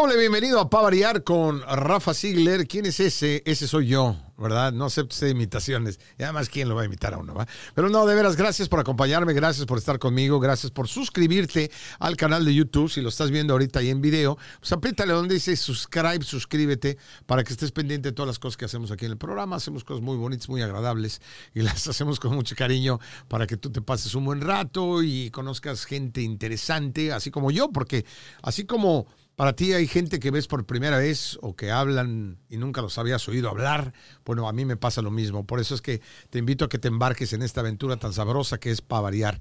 Yo le bienvenido a Pa Variar con Rafa Ziegler. ¿Quién es ese? Ese soy yo, ¿verdad? No acepto usted imitaciones. Y además, ¿quién lo va a imitar a uno? ¿va? Pero no, de veras, gracias por acompañarme, gracias por estar conmigo, gracias por suscribirte al canal de YouTube. Si lo estás viendo ahorita ahí en video, pues apriétale donde dice subscribe, suscríbete, para que estés pendiente de todas las cosas que hacemos aquí en el programa. Hacemos cosas muy bonitas, muy agradables y las hacemos con mucho cariño para que tú te pases un buen rato y conozcas gente interesante, así como yo, porque así como para ti hay gente que ves por primera vez o que hablan y nunca los habías oído hablar. Bueno, a mí me pasa lo mismo. Por eso es que te invito a que te embarques en esta aventura tan sabrosa que es para variar.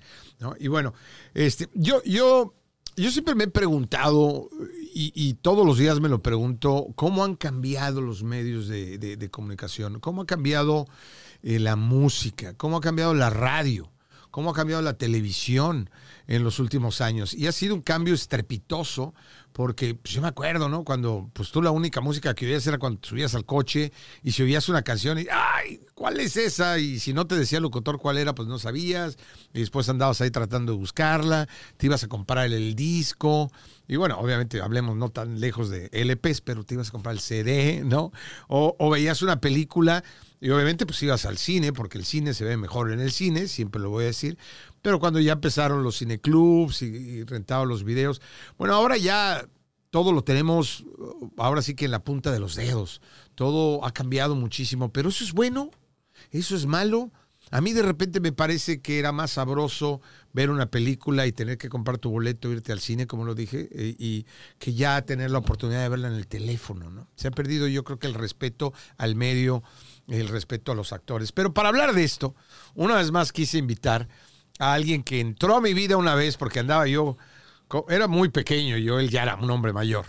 Y bueno, este, yo, yo, yo siempre me he preguntado y, todos los días me lo pregunto, ¿cómo han cambiado los medios de comunicación? ¿Cómo ha cambiado eh, la música? ¿Cómo ha cambiado la radio? ¿Cómo ha cambiado la televisión en los últimos años? Y ha sido un cambio estrepitoso porque pues, yo me acuerdo, ¿no? Cuando pues tú la única música que oías era cuando subías al coche y si oías una canción y, ay, ¿cuál es esa? Y si no te decía el locutor cuál era, pues no sabías. Y después andabas ahí tratando de buscarla, te ibas a comprar el, disco. Y bueno, obviamente hablemos no tan lejos de LPs, pero te ibas a comprar el CD, ¿no? O, o veías una película y obviamente pues ibas al cine, porque el cine se ve mejor en el cine, siempre lo voy a decir. Pero cuando ya empezaron los cineclubs y, y rentaban los videos, bueno, ahora ya todo lo tenemos, ahora sí que en la punta de los dedos. Todo ha cambiado muchísimo, pero eso es bueno, eso es malo. A mí de repente me parece que era más sabroso ver una película y tener que comprar tu boleto, irte al cine, como lo dije, y, y, que ya tener la oportunidad de verla en el teléfono, ¿no? Se ha perdido yo creo que el respeto al medio, el respeto a los actores. Pero para hablar de esto, una vez más quise invitar a alguien que entró a mi vida una vez porque andaba yo era muy pequeño, yo él ya era un hombre mayor.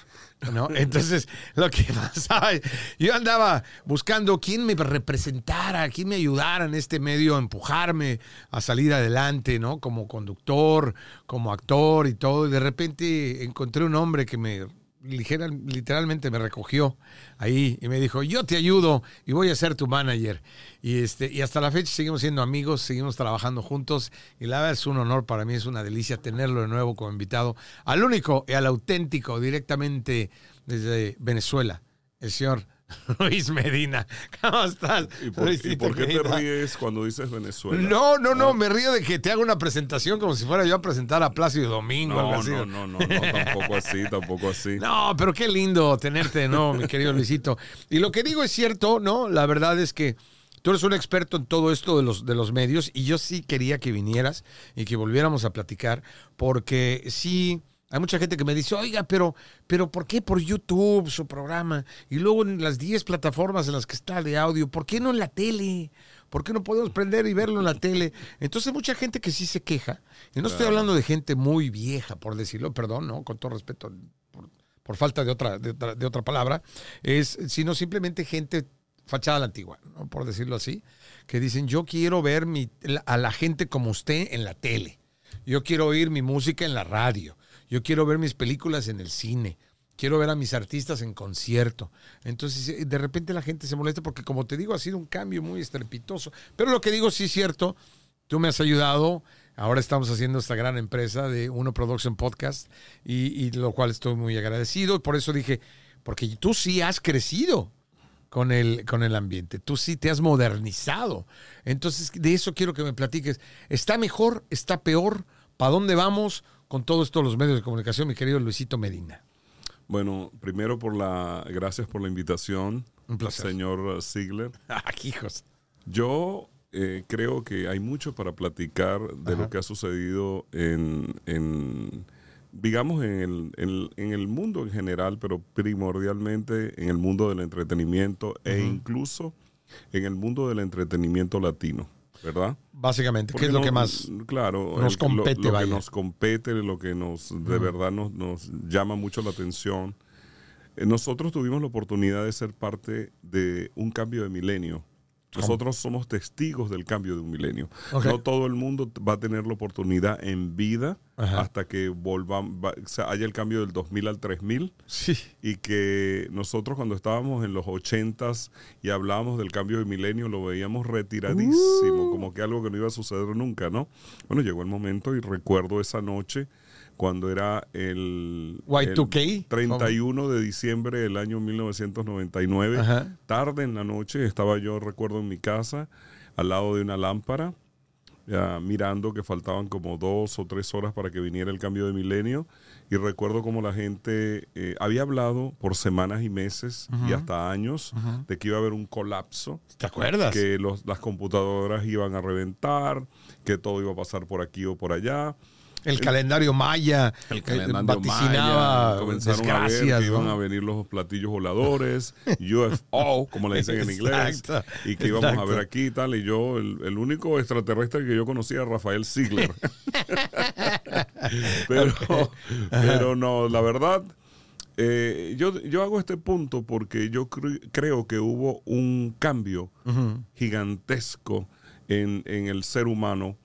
¿no? Entonces, lo que pasaba, yo andaba buscando quién me representara, quién me ayudara en este medio a empujarme a salir adelante, ¿no? Como conductor, como actor y todo. Y de repente encontré un hombre que me literalmente me recogió ahí y me dijo, yo te ayudo y voy a ser tu manager. Y, este, y hasta la fecha seguimos siendo amigos, seguimos trabajando juntos y la verdad es un honor para mí, es una delicia tenerlo de nuevo como invitado al único y al auténtico directamente desde Venezuela, el señor Luis Medina. ¿Cómo estás? ¿Y por, ¿y por qué te ríes cuando dices Venezuela? No, no, no, me río de que te haga una presentación como si fuera yo a presentar a Plácido Domingo. No, algo así. no, no, no, no, tampoco así, tampoco así. No, pero qué lindo tenerte, ¿no, mi querido Luisito? Y lo que digo es cierto, ¿no? La verdad es que tú eres un experto en todo esto de los, de los medios y yo sí quería que vinieras y que volviéramos a platicar porque sí hay mucha gente que me dice, oiga, pero, pero ¿por qué por YouTube su programa? Y luego en las 10 plataformas en las que está de audio, ¿por qué no en la tele? ¿Por qué no podemos prender y verlo en la tele? Entonces mucha gente que sí se queja. Y no claro. estoy hablando de gente muy vieja, por decirlo, perdón, ¿no? Con todo respeto, por, por falta de otra, de, de, otra palabra, es, sino simplemente gente fachada a la antigua, ¿no? por decirlo así, que dicen, yo quiero ver mi, a la gente como usted en la tele. Yo quiero oír mi música en la radio. Yo quiero ver mis películas en el cine. Quiero ver a mis artistas en concierto. Entonces, de repente la gente se molesta porque, como te digo, ha sido un cambio muy estrepitoso. Pero lo que digo sí es cierto. Tú me has ayudado. Ahora estamos haciendo esta gran empresa de Uno Production Podcast y, y lo cual estoy muy agradecido. Por eso dije, porque tú sí has crecido con el, con el ambiente. Tú sí te has modernizado. Entonces, de eso quiero que me platiques. ¿Está mejor? ¿Está peor? ¿Para dónde vamos? Con todo esto los medios de comunicación, mi querido Luisito Medina. Bueno, primero por la gracias por la invitación, Un placer. señor Ziegler. Ah, hijos. Yo eh, creo que hay mucho para platicar de Ajá. lo que ha sucedido en, en digamos, en el, en, en el, mundo en general, pero primordialmente en el mundo del entretenimiento uh -huh. e incluso en el mundo del entretenimiento latino. ¿Verdad? Básicamente, Porque ¿qué es lo que más claro, nos compete? Lo, lo vaya. que nos compete, lo que nos de verdad nos, nos, llama mucho la atención. Eh, nosotros tuvimos la oportunidad de ser parte de un cambio de milenio. Nosotros somos testigos del cambio de un milenio. Okay. No todo el mundo va a tener la oportunidad en vida hasta que volvamos, haya el cambio del 2000 al 3000. Sí. Y que nosotros cuando estábamos en los 80s y hablábamos del cambio de milenio, lo veíamos retiradísimo, Uh. como que algo que no iba a suceder nunca, ¿no? Bueno, llegó el momento y recuerdo esa noche cuando era el, Y2K. el 31 de diciembre del año 1999. Ajá. Tarde en la noche estaba yo, recuerdo, en mi casa, al lado de una lámpara, ya, mirando que faltaban como dos o tres horas para que viniera el cambio de milenio. Y recuerdo como la gente eh, había hablado por semanas y meses y hasta años de que iba a haber un colapso ¿Te acuerdas? que los, las computadoras iban a reventar, que todo iba a pasar por aquí o por allá. El calendario maya El eh, calendario vaticinaba maya, comenzaron a ver que iban ¿no? a venir los platillos voladores, UFO, como le dicen en inglés, Exacto, y que íbamos a ver aquí y tal. Y yo, el, el único extraterrestre que yo conocía era Rafael Ziegler. pero, pero no, la verdad, eh, yo, yo hago este punto porque yo cre- creo que hubo un cambio gigantesco en, en el ser humano.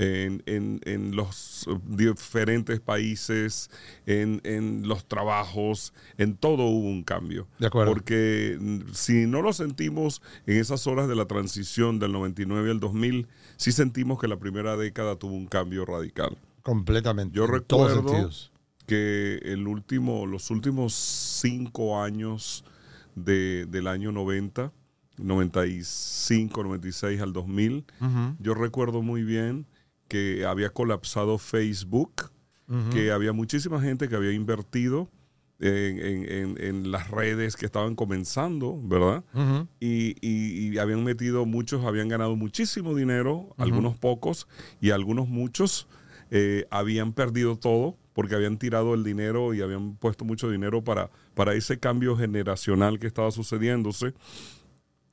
En, en- en los diferentes países, en, en los trabajos, en todo hubo un cambio. De acuerdo. Porque mm, si no lo sentimos en esas horas de la transición del 99 al 2000, sí sentimos que la primera década tuvo un cambio radical. Completamente. Yo todos recuerdo que el último, los últimos cinco años de- del año 90, 95, 96 al 2000, Ujú, yo recuerdo muy bien que había colapsado Facebook, que había muchísima gente que había invertido en, en- en- en las redes que estaban comenzando, ¿verdad? Y, y- y habían metido, muchos habían ganado muchísimo dinero, algunos pocos y algunos muchos eh, habían perdido todo porque habían tirado el dinero y habían puesto mucho dinero para, para ese cambio generacional que estaba sucediéndose.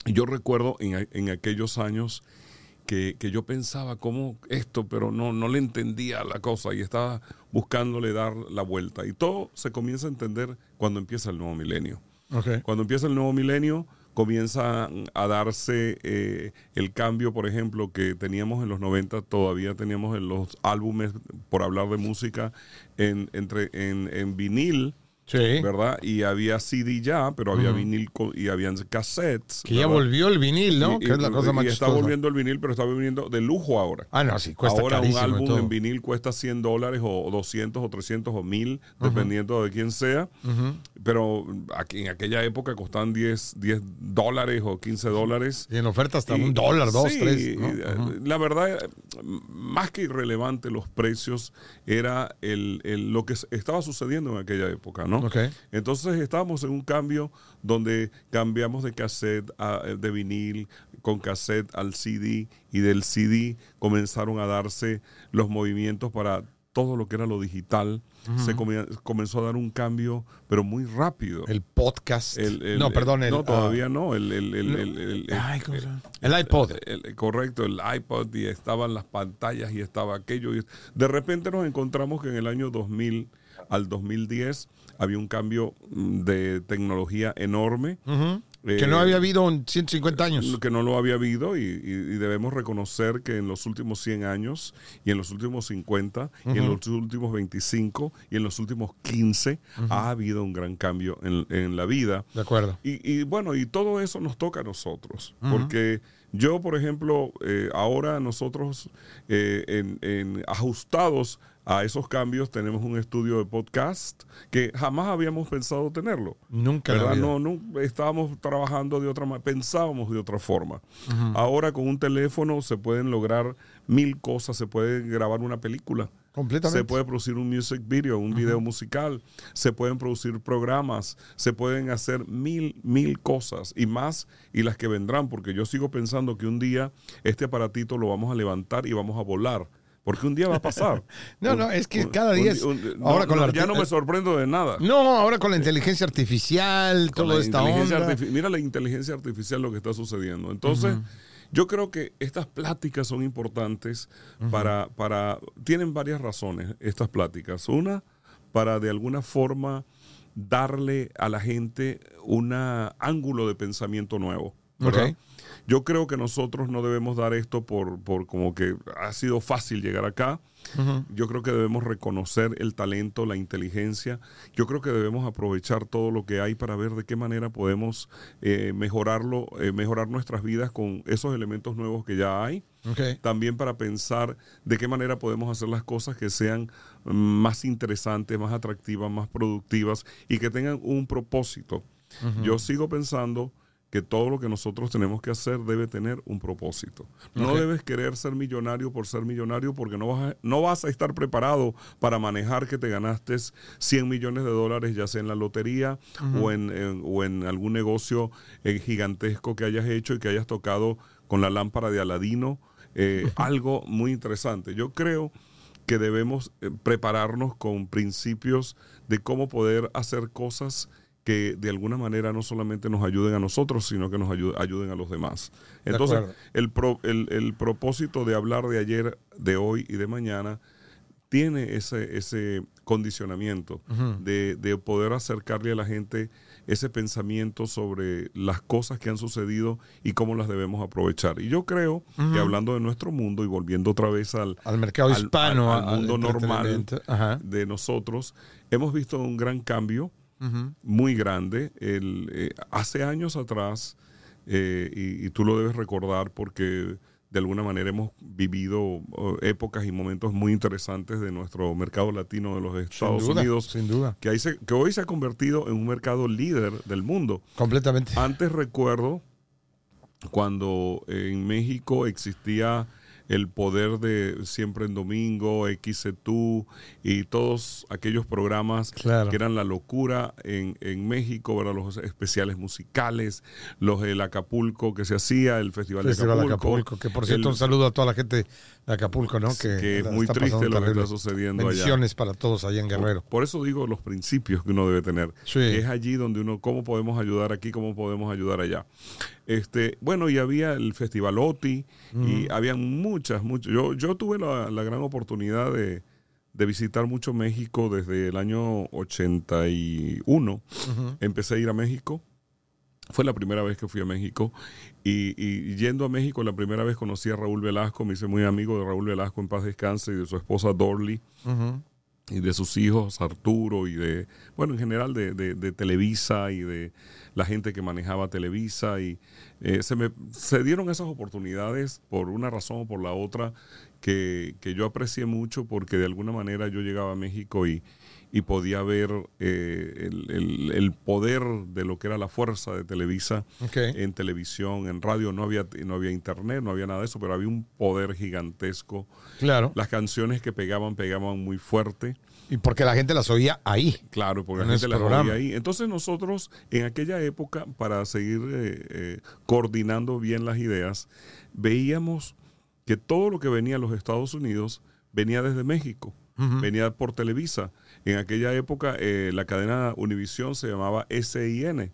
Yo recuerdo en, en aquellos años que, que yo pensaba cómo esto, pero no, no le entendía la cosa y estaba buscándole dar la vuelta. Y todo se comienza a entender cuando empieza el nuevo milenio. Cuando empieza el nuevo milenio, comienza a darse eh, el cambio, por ejemplo, que teníamos en los 90, todavía teníamos en los álbumes, por hablar de música, en, entre, en, en vinil, Sí. ¿verdad? Y había CD ya, pero había vinil co- y habían cassettes. Que ya volvió el vinil, ¿no? Y- que es la y- cosa más y está volviendo el vinil, pero está volviendo de lujo ahora. Ah, no, sí, cuesta Ahora un álbum todo. en vinil cuesta 100 dólares o 200 o 300 o 1000, dependiendo de quién sea. Pero aquí, en aquella época costaban 10, 10 dólares o 15 dólares. Y en oferta hasta Y- un dólar, dos, sí, tres. ¿no? y, eh, Ujú. La verdad, más que irrelevante los precios, era el, el- lo que estaba sucediendo en aquella época, ¿no? Entonces estábamos en un cambio donde cambiamos de cassette a, de vinil con cassette al CD y del CD comenzaron a darse los movimientos para todo lo que era lo digital. Se comenzó a dar un cambio, pero muy rápido. El podcast. El- el- no, perdón. El, no, ah, todavía no. El, iPod. correcto, el iPod y estaban las pantallas y estaba aquello. Y de repente nos encontramos que en el año 2000 al 2010 había un cambio mm, de tecnología enorme. Eh, que no había habido en 150 años. que no lo había habido y, y- y debemos reconocer que en los últimos 100 años y en los últimos 50 y en los últimos 25 y en los últimos 15 ha habido un gran cambio en, en la vida. De acuerdo. Y, y bueno, y todo eso nos toca a nosotros, porque yo, por ejemplo, eh, ahora nosotros eh, en, en ajustados a esos cambios tenemos un estudio de podcast que jamás habíamos pensado tenerlo. Nunca ¿verdad? No, no, estábamos trabajando de otra manera, pensábamos de otra forma. Ahora con un teléfono se pueden lograr mil cosas, se puede grabar una película. Completamente. Se puede producir un music video, un video musical, se pueden producir programas, se pueden hacer mil, mil cosas y más y las que vendrán, porque yo sigo pensando que un día este aparatito lo vamos a levantar y vamos a volar. Porque un día va a pasar. No, no, es que cada día es- un- no, ahora con no, la ya no me sorprendo de nada. No, ahora con la inteligencia artificial, Con toda esta inteligencia onda. artifi- Mira la inteligencia artificial lo que está sucediendo. Entonces, yo creo que estas pláticas son importantes para, para... Tienen varias razones estas pláticas. Una, para de alguna forma darle a la gente un ángulo de pensamiento nuevo. Yo creo que nosotros no debemos dar esto por, por como que ha sido fácil llegar acá. Yo creo que debemos reconocer el talento, la inteligencia. Yo creo que debemos aprovechar todo lo que hay para ver de qué manera podemos eh, mejorarlo, eh, mejorar nuestras vidas con esos elementos nuevos que ya hay. También para pensar de qué manera podemos hacer las cosas que sean más interesantes, más atractivas, más productivas y que tengan un propósito. Yo sigo pensando que todo lo que nosotros tenemos que hacer debe tener un propósito. No debes querer ser millonario por ser millonario porque no vas, a, no vas a estar preparado para manejar que te ganaste 100 millones de dólares, ya sea en la lotería o, en, o en algún negocio eh, gigantesco que hayas hecho y que hayas tocado con la lámpara de Aladino. Eh, algo muy interesante. Yo creo que debemos eh, prepararnos con principios de cómo poder hacer cosas que de alguna manera no solamente nos ayuden a nosotros, sino que nos ayuden a los demás. Entonces, el, el, propósito de hablar de ayer, de hoy y de mañana tiene ese, ese condicionamiento de, poder acercarle a la gente ese pensamiento sobre las cosas que han sucedido y cómo las debemos aprovechar. Y yo creo que hablando de nuestro mundo y volviendo otra vez al, al mercado hispano, al, mundo normal de nosotros, hemos visto un gran cambio muy grande. El, eh, hace años atrás, eh, y, tú lo debes recordar porque de alguna manera hemos vivido épocas y momentos muy interesantes de nuestro mercado latino de los Estados Unidos. Sin duda. Que, que hoy se ha convertido en un mercado líder del mundo. Completamente. Antes recuerdo cuando en México existía el poder de Siempre en Domingo, XC2 y todos aquellos programas que eran la locura en, en México, ¿verdad? los especiales musicales, los del Acapulco que se hacía, el Festival, de Acapulco. Que por cierto, un saludo a toda la gente de Acapulco, ¿no? Que, es muy triste lo que está sucediendo Bendiciones para todos allá en Guerrero. Por, eso digo los principios que uno debe tener. Es allí donde uno, ¿cómo podemos ayudar aquí? ¿Cómo podemos ayudar allá? Este, bueno, y había el Festival OTI y había muchas, muchas. Yo, yo tuve la, gran oportunidad de, visitar mucho México desde el año 81. Empecé a ir a México. Fue la primera vez que fui a México y, yendo a México la primera vez conocí a Raúl Velasco, me hice muy amigo de Raúl Velasco en paz descanse y de su esposa Dorley y de sus hijos Arturo y de, bueno, en general de, de Televisa y de la gente que manejaba Televisa y eh, se me se dieron esas oportunidades por una razón o por la otra que, yo aprecié mucho porque de alguna manera yo llegaba a México y, y podía ver eh, el, poder de lo que era la fuerza de Televisa en televisión, en radio, no había, no había internet, no había nada de eso, pero había un poder gigantesco. Claro. Las canciones que pegaban, pegaban muy fuerte. Y porque la gente las oía ahí. Claro, porque la gente las oía ahí. Entonces nosotros en aquella época, para seguir eh, eh, coordinando bien las ideas, veíamos que todo lo que venía a los Estados Unidos venía desde México, venía por Televisa. En aquella época eh, la cadena Univision se llamaba SIN.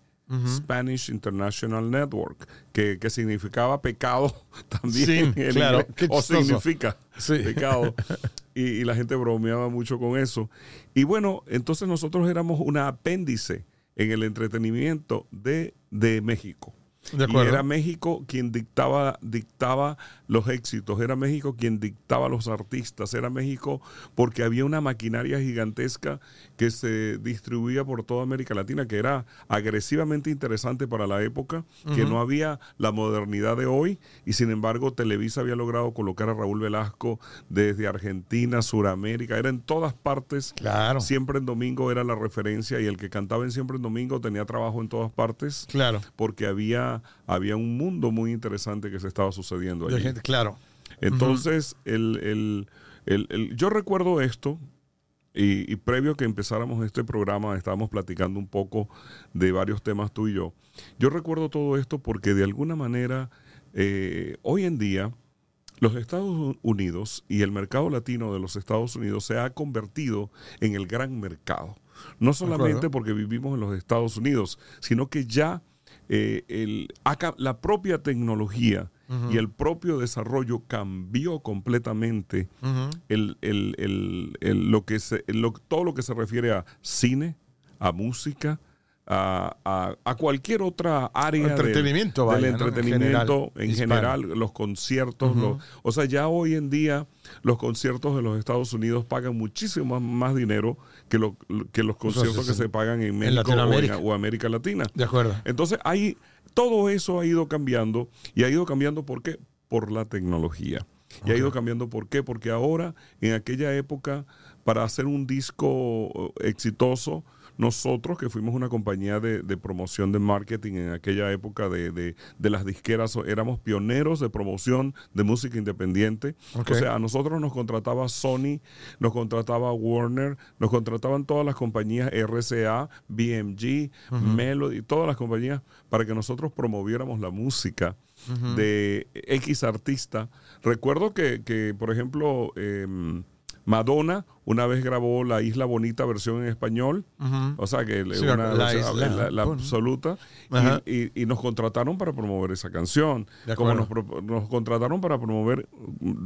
Spanish International Network, que, significaba pecado también. Sí, claro. o significa pecado. y, la gente bromeaba mucho con eso. Y bueno, entonces nosotros éramos un apéndice en el entretenimiento de, de México y era México quien dictaba, dictaba los éxitos, era México quien dictaba los artistas, era México porque había una maquinaria gigantesca que se distribuía por toda América Latina, que era agresivamente interesante para la época, que no había la modernidad de hoy, y sin embargo Televisa había logrado colocar a Raúl Velasco desde Argentina, Suramérica, era en todas partes. Claro. Siempre en domingo era la referencia y el que cantaba en Siempre en domingo tenía trabajo en todas partes. Claro. Porque había había, un mundo muy interesante que se estaba sucediendo allí. Claro. Entonces, el, yo recuerdo esto, y, previo a que empezáramos este programa, estábamos platicando un poco de varios temas tú y yo. Yo recuerdo todo esto porque de alguna manera, eh, hoy en día, los Estados Unidos y el mercado latino de los Estados Unidos se ha convertido en el gran mercado. No solamente porque vivimos en los Estados Unidos, sino que ya eh, el, la propia tecnología y el propio desarrollo cambió completamente el, lo que se, todo lo que se refiere a cine, a música, a, a, cualquier otra área entretenimiento, del, entretenimiento en general, los conciertos. o sea, ya hoy en día los conciertos de los Estados Unidos pagan muchísimo más, dinero que, lo, que los conciertos que se pagan en México o, América Latina. De acuerdo. Entonces, hay, todo eso ha ido cambiando y ha ido cambiando ¿por qué? Por la tecnología. Y ha ido cambiando ¿por qué? Porque ahora, en aquella época, para hacer un disco exitoso, nosotros, que fuimos una compañía de, promoción de marketing en aquella época de, las disqueras, éramos pioneros de promoción de música independiente. O sea, a nosotros nos contrataba Sony, nos contrataba Warner, nos contrataban todas las compañías RCA, BMG, Melody, todas las compañías para que nosotros promoviéramos la música. de X artista. Recuerdo que, por ejemplo, em, Madonna una vez grabó La Isla Bonita versión en español, o sea que la, absoluta, y, nos contrataron para promover esa canción, como nos, nos, contrataron para promover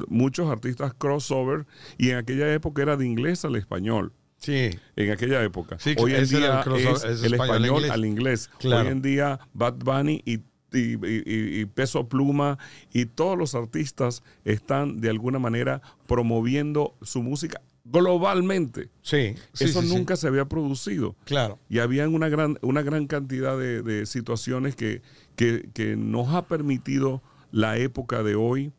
muchos artistas crossover, y en aquella época era de inglés al español. Sí. En aquella época. Hoy en día es, el español al inglés. Hoy en día Bad Bunny y y, Peso Pluma y todos los artistas están de alguna manera promoviendo su música globalmente. Sí. Eso nunca se había producido. Claro. Y había una gran, una gran cantidad de, situaciones que, que, que nos ha permitido la época de hoy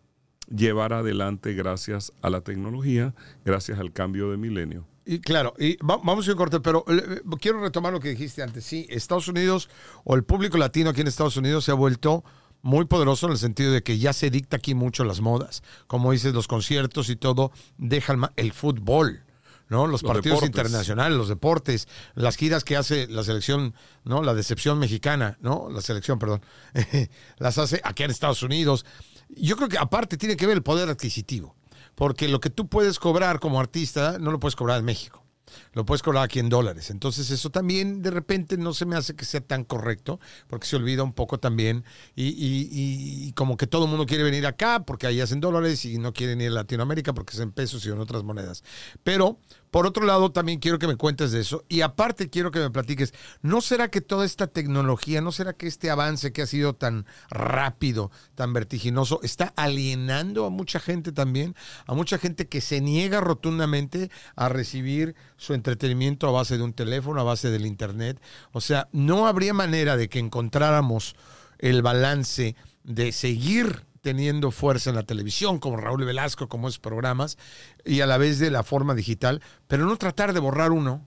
llevar adelante gracias a la tecnología, gracias al cambio de milenio. Y claro, y vamos a ir corto, pero eh, quiero retomar lo que dijiste antes. Sí, Estados Unidos o el público latino aquí en Estados Unidos se ha vuelto muy poderoso en el sentido de que ya se dicta aquí mucho las modas. Como dices, los conciertos y todo, deja el, fútbol. ¿no? Los, partidos internacionales, los deportes, las giras que hace la selección, ¿no? La decepción mexicana, ¿no? La selección, perdón. las hace aquí en Estados Unidos. Yo creo que aparte tiene que ver el poder adquisitivo porque lo que tú puedes cobrar como artista no lo puedes cobrar en México. Lo puedes cobrar aquí en dólares. Entonces eso también de repente no se me hace que sea tan correcto, porque se olvida un poco también y, y, como que todo el mundo quiere venir acá porque ahí hacen dólares y no quieren ir a Latinoamérica porque es en pesos y en otras monedas. Pero por otro lado, también quiero que me cuentes de eso. Y aparte quiero que me platiques, ¿no será que toda esta tecnología, no será que este avance que ha sido tan rápido, tan vertiginoso, está alienando a mucha gente también? A mucha gente que se niega rotundamente a recibir su entretenimiento a base de un teléfono, a base del Internet. O sea, no habría manera de que encontráramos el balance de seguir teniendo fuerza en la televisión, como Raúl Velasco, como esos programas, y a la vez de la forma digital, pero no tratar de borrar uno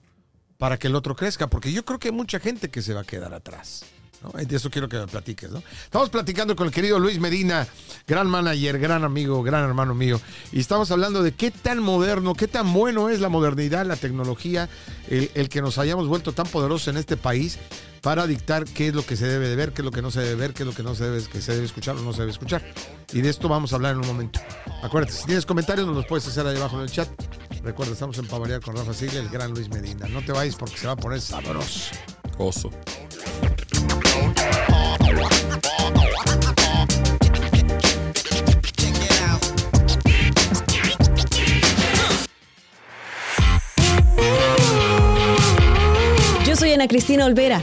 para que el otro crezca, porque yo creo que hay mucha gente que se va a quedar atrás. De eso quiero que me platiques. ¿no? Estamos platicando con el querido Luis Medina, gran manager, gran amigo, gran hermano mío, y estamos hablando de qué tan moderno, qué tan bueno es la modernidad, la tecnología, el, el que nos hayamos vuelto tan poderosos en este país para dictar qué es lo que se debe de ver, qué es lo que no se debe ver, qué es lo que no se debe, que se debe escuchar o no se debe escuchar. Y de esto vamos a hablar en un momento. Acuérdate, si tienes comentarios nos los puedes hacer ahí abajo en el chat. Recuerda, estamos en Pavariar con Rafa Sigle, el gran Luis Medina. No te vayas porque se va a poner sabroso. Oso. Yo soy Ana Cristina Olvera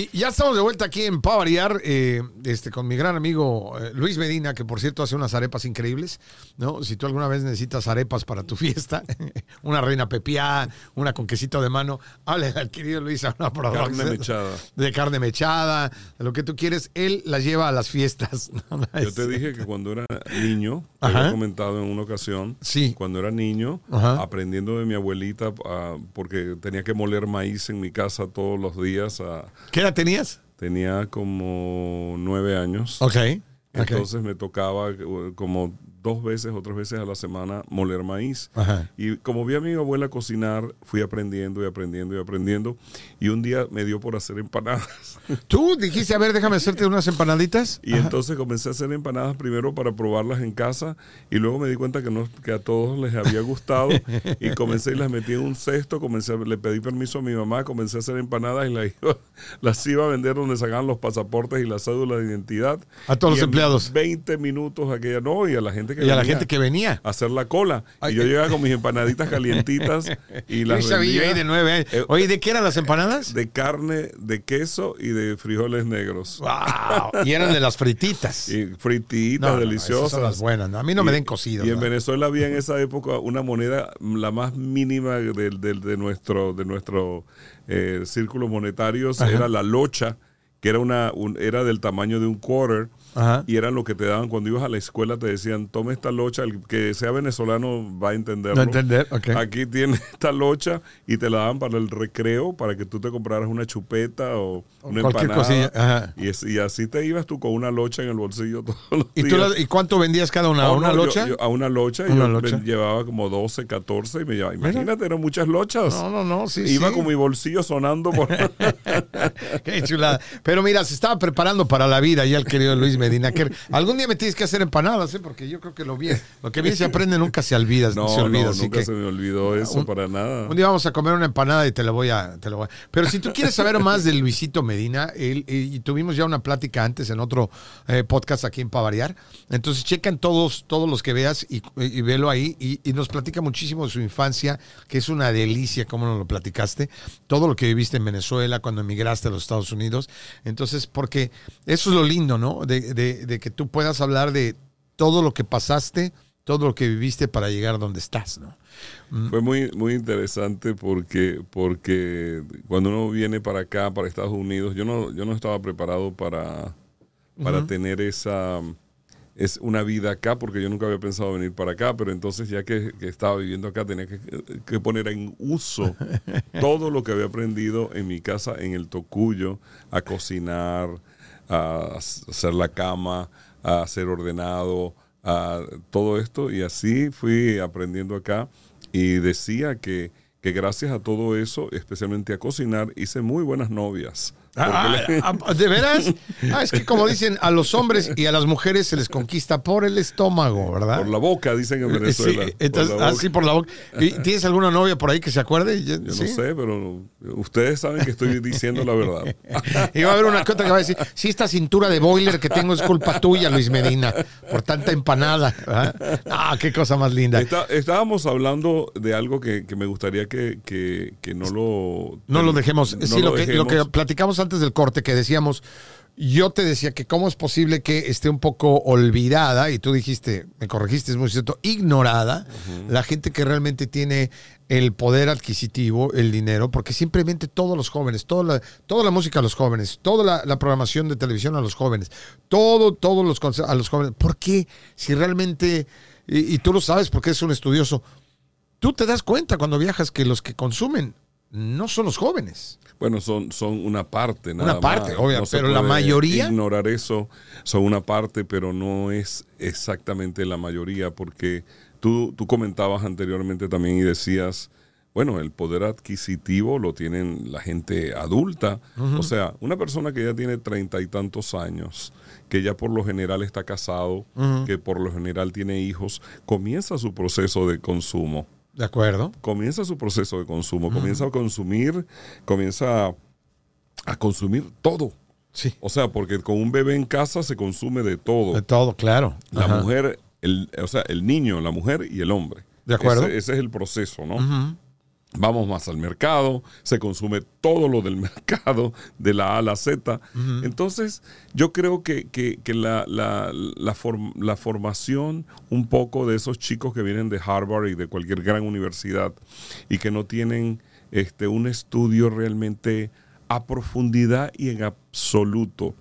Y ya estamos de vuelta aquí en Pavariar, eh, este, con mi gran amigo eh, Luis Medina, que por cierto hace unas arepas increíbles, ¿no? Si tú alguna vez necesitas arepas para tu fiesta, una reina pepiá, una con quesito de mano, hable al querido Luis a una Carne mechada. De carne mechada, de lo que tú quieres, él las lleva a las fiestas. Yo te dije que cuando era niño, te había comentado en una ocasión, sí. cuando era niño, aprendiendo de mi abuelita, ah, porque tenía que moler maíz en mi casa todos los días. a ¿Qué edad tenías? Tenía como nueve años. Ok. Entonces me tocaba uh, como dos veces o tres veces a la semana moler maíz. Y como vi a mi abuela cocinar, fui aprendiendo y aprendiendo y aprendiendo. Y un día me dio por hacer empanadas. ¿Tú dijiste, a ver, déjame hacerte unas empanaditas? Y entonces comencé a hacer empanadas primero para probarlas en casa y luego me di cuenta que, no, que a todos les había gustado y comencé y las metí en un cesto, comencé, le pedí permiso a mi mamá, comencé a hacer empanadas y las iba, las iba a vender donde sacaban los pasaportes y la cédula de identidad. A todos los empleados. 20 minutos aquella, no, y a la gente que y a la gente que venía a hacer la cola. y yo llegaba con mis empanaditas calientitas y las vendía. ahí de nueve eh, Oye, ¿de qué eran las empanadas? De carne, de queso y de frijoles negros. Wow. y eran de las frititas. Y frititas, deliciosas. son las buenas. A mí no me den cocido. Y en Venezuela había en esa época una moneda, la más mínima de, de, nuestro, de nuestro eh, círculo monetario, era la locha, que era, una, era del tamaño de un quarter y eran lo que te daban cuando ibas a la escuela, te decían, tome esta locha, el que sea venezolano va a entenderlo. entender, Aquí tiene esta locha y te la daban para el recreo, para que tú te compraras una chupeta o una Cualquier empanada. Y, así te ibas tú con una locha en el bolsillo todos los ¿Y, días. ¿Y cuánto vendías cada una? ¿A una locha? a una locha, y yo llevaba como 12, 14 y me llevaba, imagínate, eran muchas lochas. No, no, no, sí, Iba con mi bolsillo sonando por... Qué chulada. Pero mira, se estaba preparando para la vida ya el querido Luis Medina. Que algún día me tienes que hacer empanadas, ¿eh? porque yo creo que lo bien, lo que bien se aprende nunca se olvida. No, se olvida, nunca se me olvidó eso para nada. Un día vamos a comer una empanada y te la voy a, te voy Pero si tú quieres saber más de Luisito Medina, él, y tuvimos ya una plática antes en otro eh, podcast aquí en Pavariar, entonces checan todos, todos los que veas y, y velo ahí y, y, nos platica muchísimo de su infancia, que es una delicia, como nos lo platicaste, todo lo que viviste en Venezuela cuando emigraste a los Estados Unidos. Entonces, porque eso es lo lindo, ¿no? De, de, que tú puedas hablar de todo lo que pasaste, todo lo que viviste para llegar donde estás, ¿no? Mm. Fue muy, muy interesante porque, porque cuando uno viene para acá, para Estados Unidos, yo no, yo no estaba preparado para, para tener esa es una vida acá, porque yo nunca había pensado venir para acá, pero entonces ya que, estaba viviendo acá tenía que, que, poner en uso todo lo que había aprendido en mi casa, en el Tocuyo, a cocinar, a hacer la cama, a ser ordenado, a todo esto. Y así fui aprendiendo acá y decía que, que gracias a todo eso, especialmente a cocinar, hice muy buenas novias. Ah, ah, ah, ¿De veras? es que como dicen, a los hombres y a las mujeres se les conquista por el estómago, ¿verdad? Por la boca, dicen en Venezuela. Sí, así por la boca. ¿Tienes alguna novia por ahí que se acuerde? Yo, no sé, pero ustedes saben que estoy diciendo la verdad. y va a haber una cota que va a decir, si esta cintura de boiler que tengo es culpa tuya, Luis Medina, por tanta empanada. Ah, qué cosa más linda. estábamos hablando de algo que, me gustaría que, no lo... No lo dejemos. sí, lo, que, lo que platicamos antes del corte que decíamos, yo te decía que cómo es posible que esté un poco olvidada, y tú dijiste, me corregiste, es muy cierto, ignorada, la gente que realmente tiene el poder adquisitivo, el dinero, porque simplemente todos los jóvenes, toda la, toda la música a los jóvenes, toda la, programación de televisión a los jóvenes, todo, todos los a los jóvenes, ¿por qué? Si realmente, y, y tú lo sabes porque eres un estudioso, tú te das cuenta cuando viajas que los que consumen no son los jóvenes. Bueno, son, son una parte, nada Una parte, obviamente, pero la mayoría. Ignorar eso, son una parte, pero no es exactamente la mayoría, porque tú, tú comentabas anteriormente también y decías, bueno, el poder adquisitivo lo tienen la gente adulta. O sea, una persona que ya tiene treinta y tantos años, que ya por lo general está casado, que por lo general tiene hijos, comienza su proceso de consumo. De acuerdo. Comienza su proceso de consumo, comienza a consumir, comienza a, consumir todo. Sí. O sea, porque con un bebé en casa se consume de todo. De todo, claro. La mujer, el, o sea, el niño, la mujer y el hombre. De acuerdo. Ese, es el proceso, ¿no? Vamos más al mercado, se consume todo lo del mercado, de la A a la Z. Entonces, yo creo que, la, la, la, formación un poco de esos chicos que vienen de Harvard y de cualquier gran universidad y que no tienen este, un estudio realmente a profundidad y en absoluto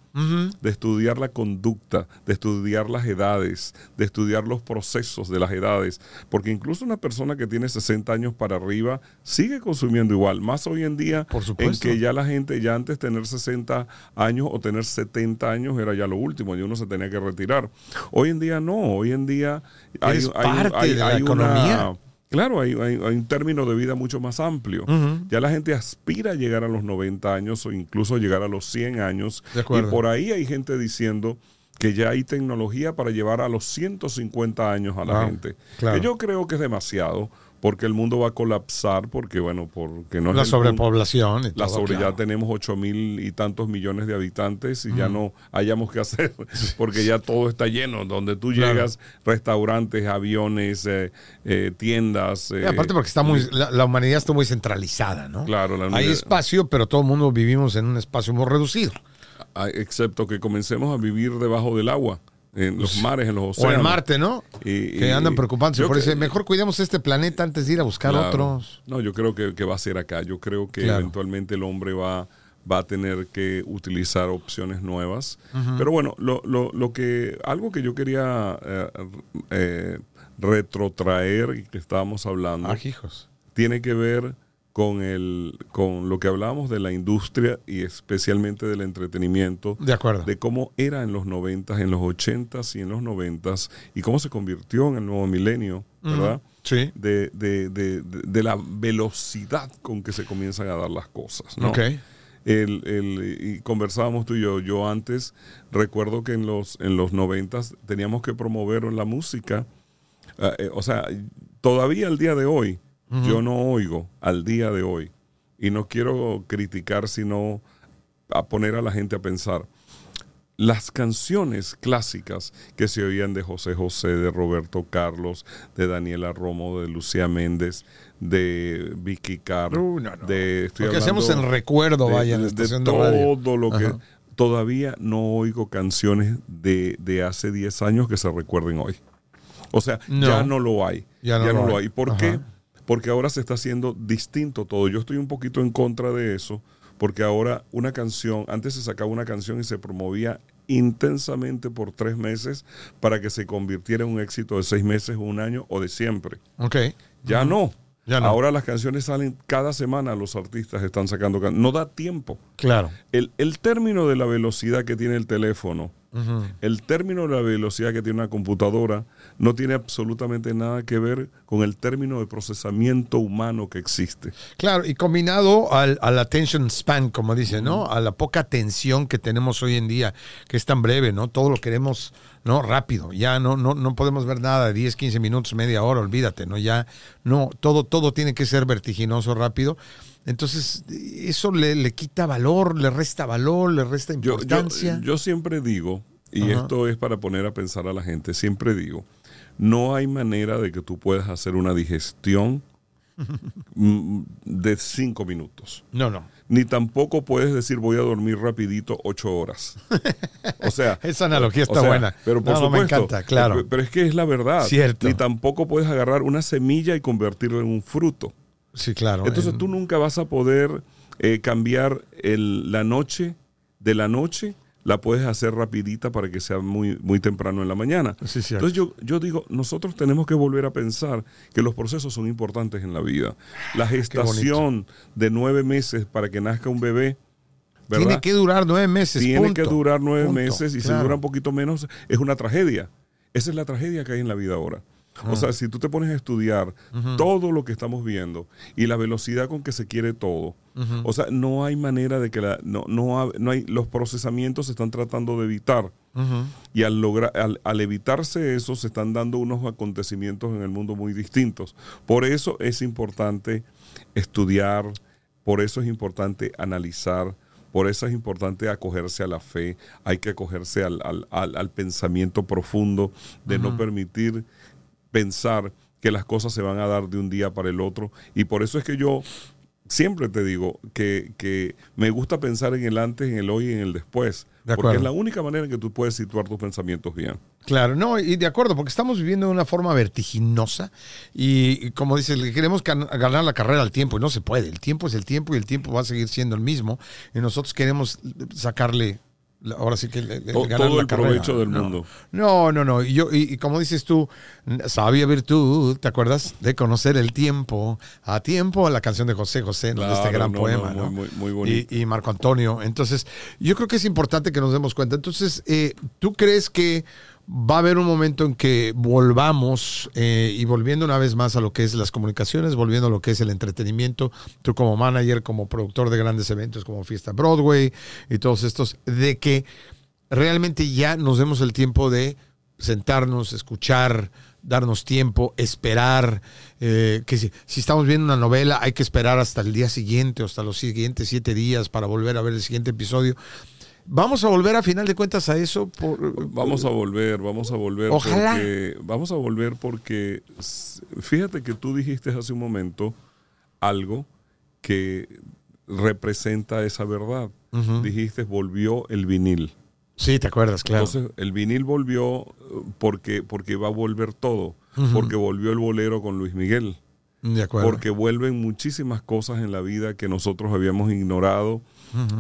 de estudiar la conducta, de estudiar las edades, de estudiar los procesos de las edades, porque incluso una persona que tiene 60 años para arriba sigue consumiendo igual, más hoy en día Por en que ya la gente, ya antes tener 60 años o tener 70 años era ya lo último y uno se tenía que retirar. Hoy en día no, hoy en día Eres parte de la economía. Claro, hay, hay- hay un término de vida mucho más amplio. Ya la gente aspira a llegar a los 90 años o incluso llegar a los 100 años. De acuerdo. Y por ahí hay gente diciendo que ya hay tecnología para llevar a los 150 años a la Wow, gente. claro. Que yo creo que es demasiado porque el mundo va a colapsar porque, bueno, porque no es La sobrepoblación. y la sobre claro. ya tenemos ocho mil y tantos millones de habitantes y ya no hayamos que hacer porque ya todo está lleno. Donde tú Claro. llegas, restaurantes, aviones, eh, eh, tiendas. Eh, aparte porque está muy, la, la humanidad está muy centralizada, ¿no? Claro, la Hay espacio, pero todo el mundo vivimos en un espacio muy reducido. ah, excepto que comencemos a vivir debajo del agua, en los mares, en los O océanos. en Marte, ¿no? Y- que andan preocupándose por eso. Mejor cuidemos este planeta antes de ir a buscar Claro. otros. No, yo creo que, que va a ser acá. Yo creo que Claro. eventualmente el hombre va, va a tener que utilizar opciones nuevas. Pero bueno, lo, lo, lo que, algo que yo quería eh, eh, retrotraer y que estábamos hablando, Ah, hijos. tiene que ver con, el, con lo que hablábamos de la industria y especialmente del entretenimiento De acuerdo. de cómo era en los 90, en los 80 y en los 90 y cómo se convirtió en el nuevo milenio, ¿verdad? Sí. De, de- de- de- la velocidad con que se comienzan a dar las cosas. ¿no? Ok. El, el- y conversábamos tú y yo. Yo antes recuerdo que en los, en los 90 teníamos que promover la música. Ah, eh, o sea, todavía al día de hoy, yo no oigo al día de hoy. Y no quiero criticar, sino a poner a la gente a pensar. Las canciones clásicas que se oían de José José, de Roberto Carlos, de Daniela Romo, de Lucía Méndez, de Vicky Carr, Uh, no, no. de estoy Lo que hacemos en recuerdo, de- vaya, en la de de, radio. todo lo que Ajá. todavía no oigo canciones de, de hace 10 años que se recuerden hoy. O sea, No. ya no lo hay. Ya no lo hay. ¿Por Ajá. qué? Porque ahora se está haciendo distinto todo. Yo estoy un poquito en contra de eso, porque ahora una canción, antes se sacaba una canción y se promovía intensamente por tres meses para que se convirtiera en un éxito de seis meses, un año o de siempre. Ok. Ya no. Ya no. Ahora las canciones salen cada semana, los artistas están sacando can- No da tiempo. Claro. El, el término de la velocidad que tiene el teléfono, el término de la velocidad que tiene una computadora, no tiene absolutamente nada que ver con el término de procesamiento humano que existe. Claro, y combinado al, al attention span, como dice, ¿no? A la poca atención que tenemos hoy en día, que es tan breve, ¿no? Todo lo queremos, ¿no? Rápido. Ya no, no, no podemos ver nada de 10, 15 minutos, media hora, olvídate, ¿no? Ya, no, todo, todo tiene que ser vertiginoso, rápido. Entonces, eso le, le quita valor, le resta valor, le resta Yo, yo, importancia. yo siempre digo, y Ajá. esto es para poner a pensar a la gente, siempre digo, no hay manera de que tú puedas hacer una digestión mm, de cinco minutos. no, no. Ni tampoco puedes decir voy a dormir rapidito ocho horas. O sea, Esa analogía está o sea, buena. Pero por No, no, me supuesto. encanta, claro. Pero, pero es que es la verdad. Cierto. Ni tampoco puedes agarrar una semilla y convertirla en un fruto. Sí, claro. Entonces En- tú nunca vas a poder eh, cambiar el- la noche de la noche, la puedes hacer rapidita para que sea muy, muy temprano en la mañana. Sí. Entonces yo, yo digo, nosotros tenemos que volver a pensar que los procesos son importantes en la vida. La gestación de nueve meses para que nazca un bebé, ¿verdad? Tiene que durar nueve meses. Tiene punto. que durar nueve Punto. meses y si dura un poquito menos es una tragedia. Esa es la tragedia que hay en la vida ahora. Ah. O sea, si tú te pones a estudiar todo lo que estamos viendo y la velocidad con que se quiere todo, o sea, no hay manera de que la, no, no, no hay, los procesamientos se están tratando de evitar. Y al, lograr, al, al evitarse eso, se están dando unos acontecimientos en el mundo muy distintos. Por eso es importante estudiar, por eso es importante analizar, por eso es importante acogerse a la fe, hay que acogerse al, al- al- al pensamiento profundo de no permitir pensar que las cosas se van a dar de un día para el otro. Y por eso es que yo siempre te digo que, que, me gusta pensar en el antes, en el hoy y en el después. porque es la única manera en que tú puedes situar tus pensamientos bien. Claro, no, y de acuerdo, porque estamos viviendo de una forma vertiginosa y, como dices, le queremos ganar la carrera al tiempo y no se puede. El tiempo es el tiempo y el tiempo va a seguir siendo el mismo y nosotros queremos sacarle ahora sí que le, todo el provecho del mundo. No, no, no. Y, yo, y, como dices tú, sabia virtud, ¿te acuerdas? De conocer el tiempo. A tiempo, la canción de José José, de este gran poema. muy, muy, bonito. Y, Marco Antonio. Entonces, yo creo que es importante que nos demos cuenta. Entonces, eh, ¿tú crees que va a haber un momento en que volvamos eh, y volviendo una vez más a lo que es las comunicaciones, volviendo a lo que es el entretenimiento, tú como manager, como productor de grandes eventos como Fiesta Broadway y todos estos, de que realmente ya nos demos el tiempo de sentarnos, escuchar, darnos tiempo, esperar, eh, que si, si, estamos viendo una novela hay que esperar hasta el día siguiente o hasta los siguientes siete días para volver a ver el siguiente episodio. Vamos a volver a final de cuentas a eso. vamos a volver, vamos a volver. Ojalá. Porque, vamos a volver porque fíjate que tú dijiste hace un momento algo que representa esa verdad. Dijiste, volvió el vinil. Sí, te acuerdas, claro. Entonces, el vinil volvió porque, porque va a volver todo. Porque volvió el bolero con Luis Miguel. De acuerdo. Porque vuelven muchísimas cosas en la vida que nosotros habíamos ignorado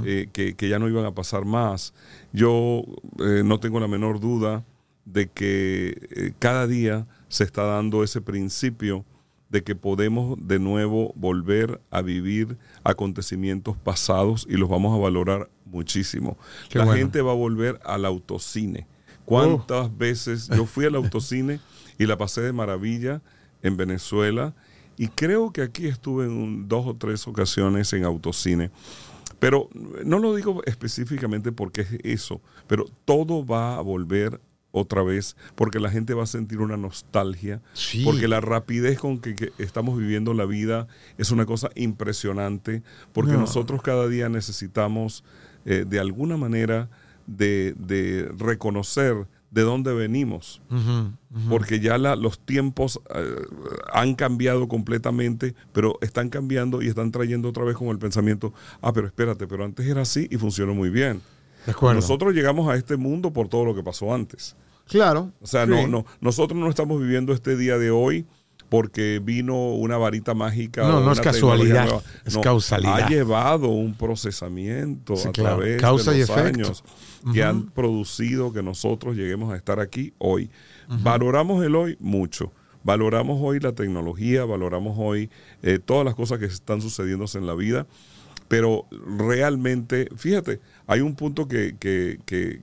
eh, que, ya no iban a pasar más. Yo eh, no tengo la menor duda de que eh, cada día se está dando ese principio de que podemos de nuevo volver a vivir acontecimientos pasados y los vamos a valorar muchísimo. la gente va a volver al autocine. ¿Cuántas veces yo fui al autocine y la pasé de maravilla en Venezuela? Y creo que aquí estuve en dos o tres ocasiones en autocine. Pero no lo digo específicamente porque es eso, pero todo va a volver otra vez, porque la gente va a sentir una nostalgia, porque la rapidez con que, estamos viviendo la vida es una cosa impresionante, porque nosotros cada día necesitamos eh, de alguna manera de, de reconocer de dónde venimos, porque ya los tiempos eh, han cambiado completamente, pero están cambiando y están trayendo otra vez como el pensamiento, ah, pero espérate, pero antes era así y funcionó muy bien. Nosotros llegamos a este mundo por todo lo que pasó antes. Claro. O sea, no, no, nosotros no estamos viviendo este día de hoy porque vino una varita mágica. No, no es casualidad, es causalidad. Ha llevado un procesamiento a través de los años que han producido que nosotros lleguemos a estar aquí hoy. Valoramos el hoy mucho. Valoramos hoy la tecnología, valoramos hoy eh, todas las cosas que están sucediendo en la vida, pero realmente, fíjate, hay un punto que, que, que,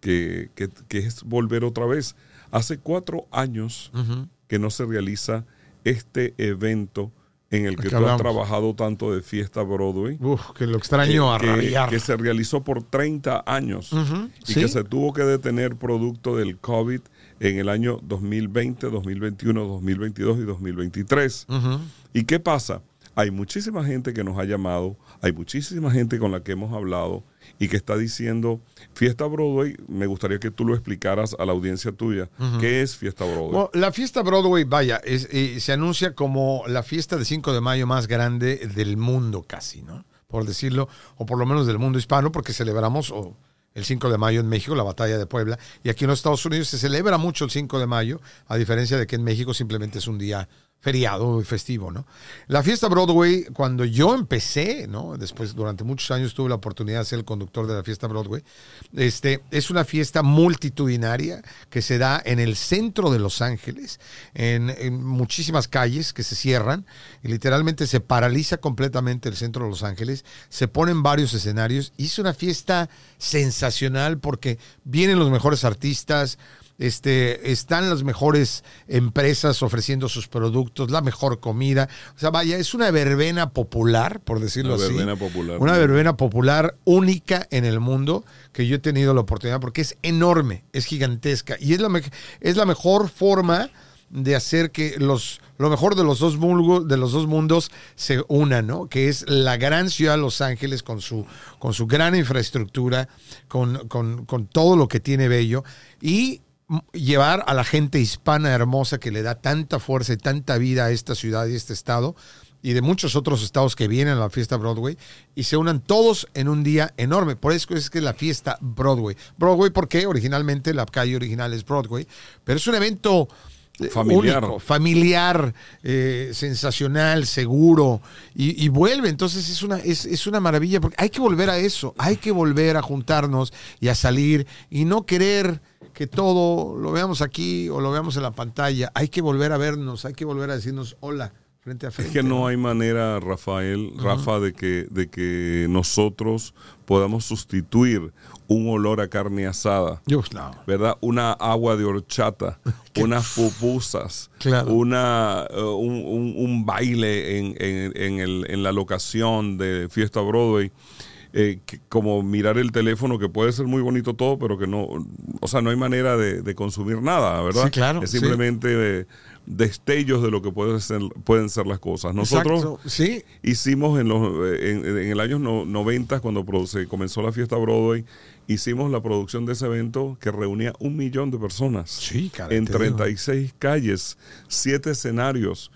que, es volver otra vez. Hace cuatro años que no se realiza este evento en el que, tú has trabajado tanto de fiesta Broadway. Uf, que lo extraño a que, que, se realizó por 30 años y que se tuvo que detener producto del COVID en el año 2020, 2021, 2022 y 2023. ¿Y qué pasa? Hay muchísima gente que nos ha llamado, hay muchísima gente con la que hemos hablado y que está diciendo, Fiesta Broadway, me gustaría que tú lo explicaras a la audiencia tuya. ¿Qué es Fiesta Broadway? la Fiesta Broadway, vaya, eh, se anuncia como la fiesta de 5 de mayo más grande del mundo casi, ¿no? Por decirlo, o por lo menos del mundo hispano, porque celebramos el 5 de mayo en México, la batalla de Puebla, y aquí en los Estados Unidos se celebra mucho el 5 de mayo, a diferencia de que en México simplemente es un día feriado y festivo, ¿no? La fiesta Broadway, cuando yo empecé, ¿no? Después, durante muchos años tuve la oportunidad de ser el conductor de la fiesta Broadway. Este, es una fiesta multitudinaria que se da en el centro de Los Ángeles, en, en muchísimas calles que se cierran y literalmente se paraliza completamente el centro de Los Ángeles. Se ponen varios escenarios y es una fiesta sensacional porque vienen los mejores artistas, este, están las mejores empresas ofreciendo sus productos, la mejor comida. O sea, vaya, es una verbena popular, por decirlo una así. Verbena popular. Una verbena popular única en el mundo que yo he tenido la oportunidad porque es enorme, es gigantesca y es la, es la mejor forma de hacer que los, lo mejor de los, dos mundos, de los dos mundos se unan, ¿no? Que es la gran ciudad de Los Ángeles con su, con su gran infraestructura, con, con, con todo lo que tiene bello y llevar a la gente hispana hermosa que le da tanta fuerza y tanta vida a esta ciudad y este estado y de muchos otros estados que vienen a la fiesta Broadway y se unan todos en un día enorme. Por eso es que es la fiesta Broadway. Broadway porque originalmente la calle original es Broadway, pero es un evento Familiar. único, familiar, eh, sensacional, seguro y, y vuelve. Entonces es una, es, es una maravilla porque hay que volver a eso, hay que volver a juntarnos y a salir y no querer que todo lo veamos aquí o lo veamos en la pantalla. Hay que volver a vernos, hay que volver a decirnos hola frente a frente. Es que no hay manera, Rafael, Rafa, de que, de que nosotros podamos sustituir un olor a carne asada. Dios, no. ¿verdad? Una agua de horchata, unas pupusas, Claro. una, eh, un, un- un baile en, en- en el- en la locación de Fiesta Broadway. eh, que- como mirar el teléfono, que puede ser muy bonito todo, pero que no, o sea, no hay manera de, de consumir nada, ¿verdad? Sí, claro, Es sí. simplemente eh, destellos de lo que puede ser, pueden ser las cosas. Nosotros Exacto, sí, hicimos en los eh, en, en el año no- 90 cuando se comenzó la fiesta Broadway hicimos la producción de ese evento que reunía un millón de personas Sí, en te digo. 36 calles siete escenarios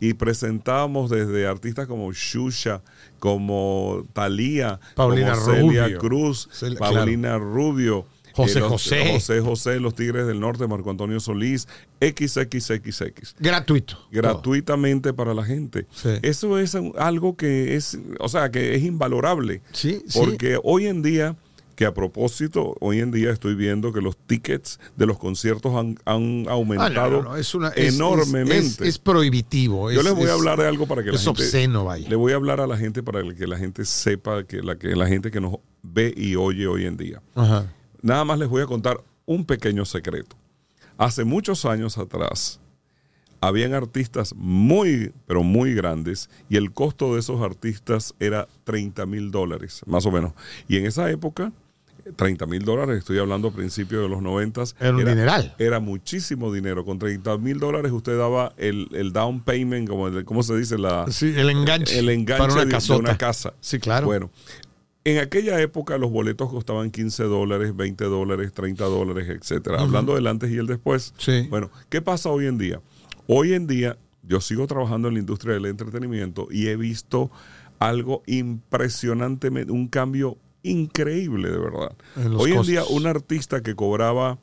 y presentábamos desde artistas como Shusha como Thalía Paulina como Celia Rubio. Cruz Paulina Rubio José los- José. José José los Tigres del Norte Marco Antonio Solís XXXX gratuito. gratuitamente para la gente. Sí. Eso es algo que es, o sea, que es invalorable. Sí, sí. Porque hoy en día, que a propósito, hoy en día estoy viendo que los tickets de los conciertos han, han Ah, aumentado no, no, no, es una, es- enormemente. Es, es- es prohibitivo. Yo es- les voy a es- hablar de algo para que la es gente obsceno, vaya. le voy a hablar a la gente para que la gente sepa que la que la gente que nos ve y oye hoy en día. Ajá. Nada más les voy a contar un pequeño secreto. Hace muchos años atrás, habían artistas muy, pero muy grandes y el costo de esos artistas era 30 mil dólares, más o menos. Y en esa época, 30 mil dólares, estoy hablando a principios de los 90, Era un dineral. Era muchísimo dinero. Con 30 mil dólares usted daba el, el down payment, como el- ¿cómo se dice? La, Sí, el enganche. el enganche para una de- una casa. Sí, claro. Bueno, en aquella época los boletos costaban 15 dólares, 20 dólares, 30 dólares, etcétera. Hablando del antes y el después. Sí. Bueno, ¿qué pasa hoy en día? Hoy en día yo sigo trabajando en la industria del entretenimiento y he visto algo impresionantemente, un cambio increíble de verdad. En Hoy en día un artista que cobraba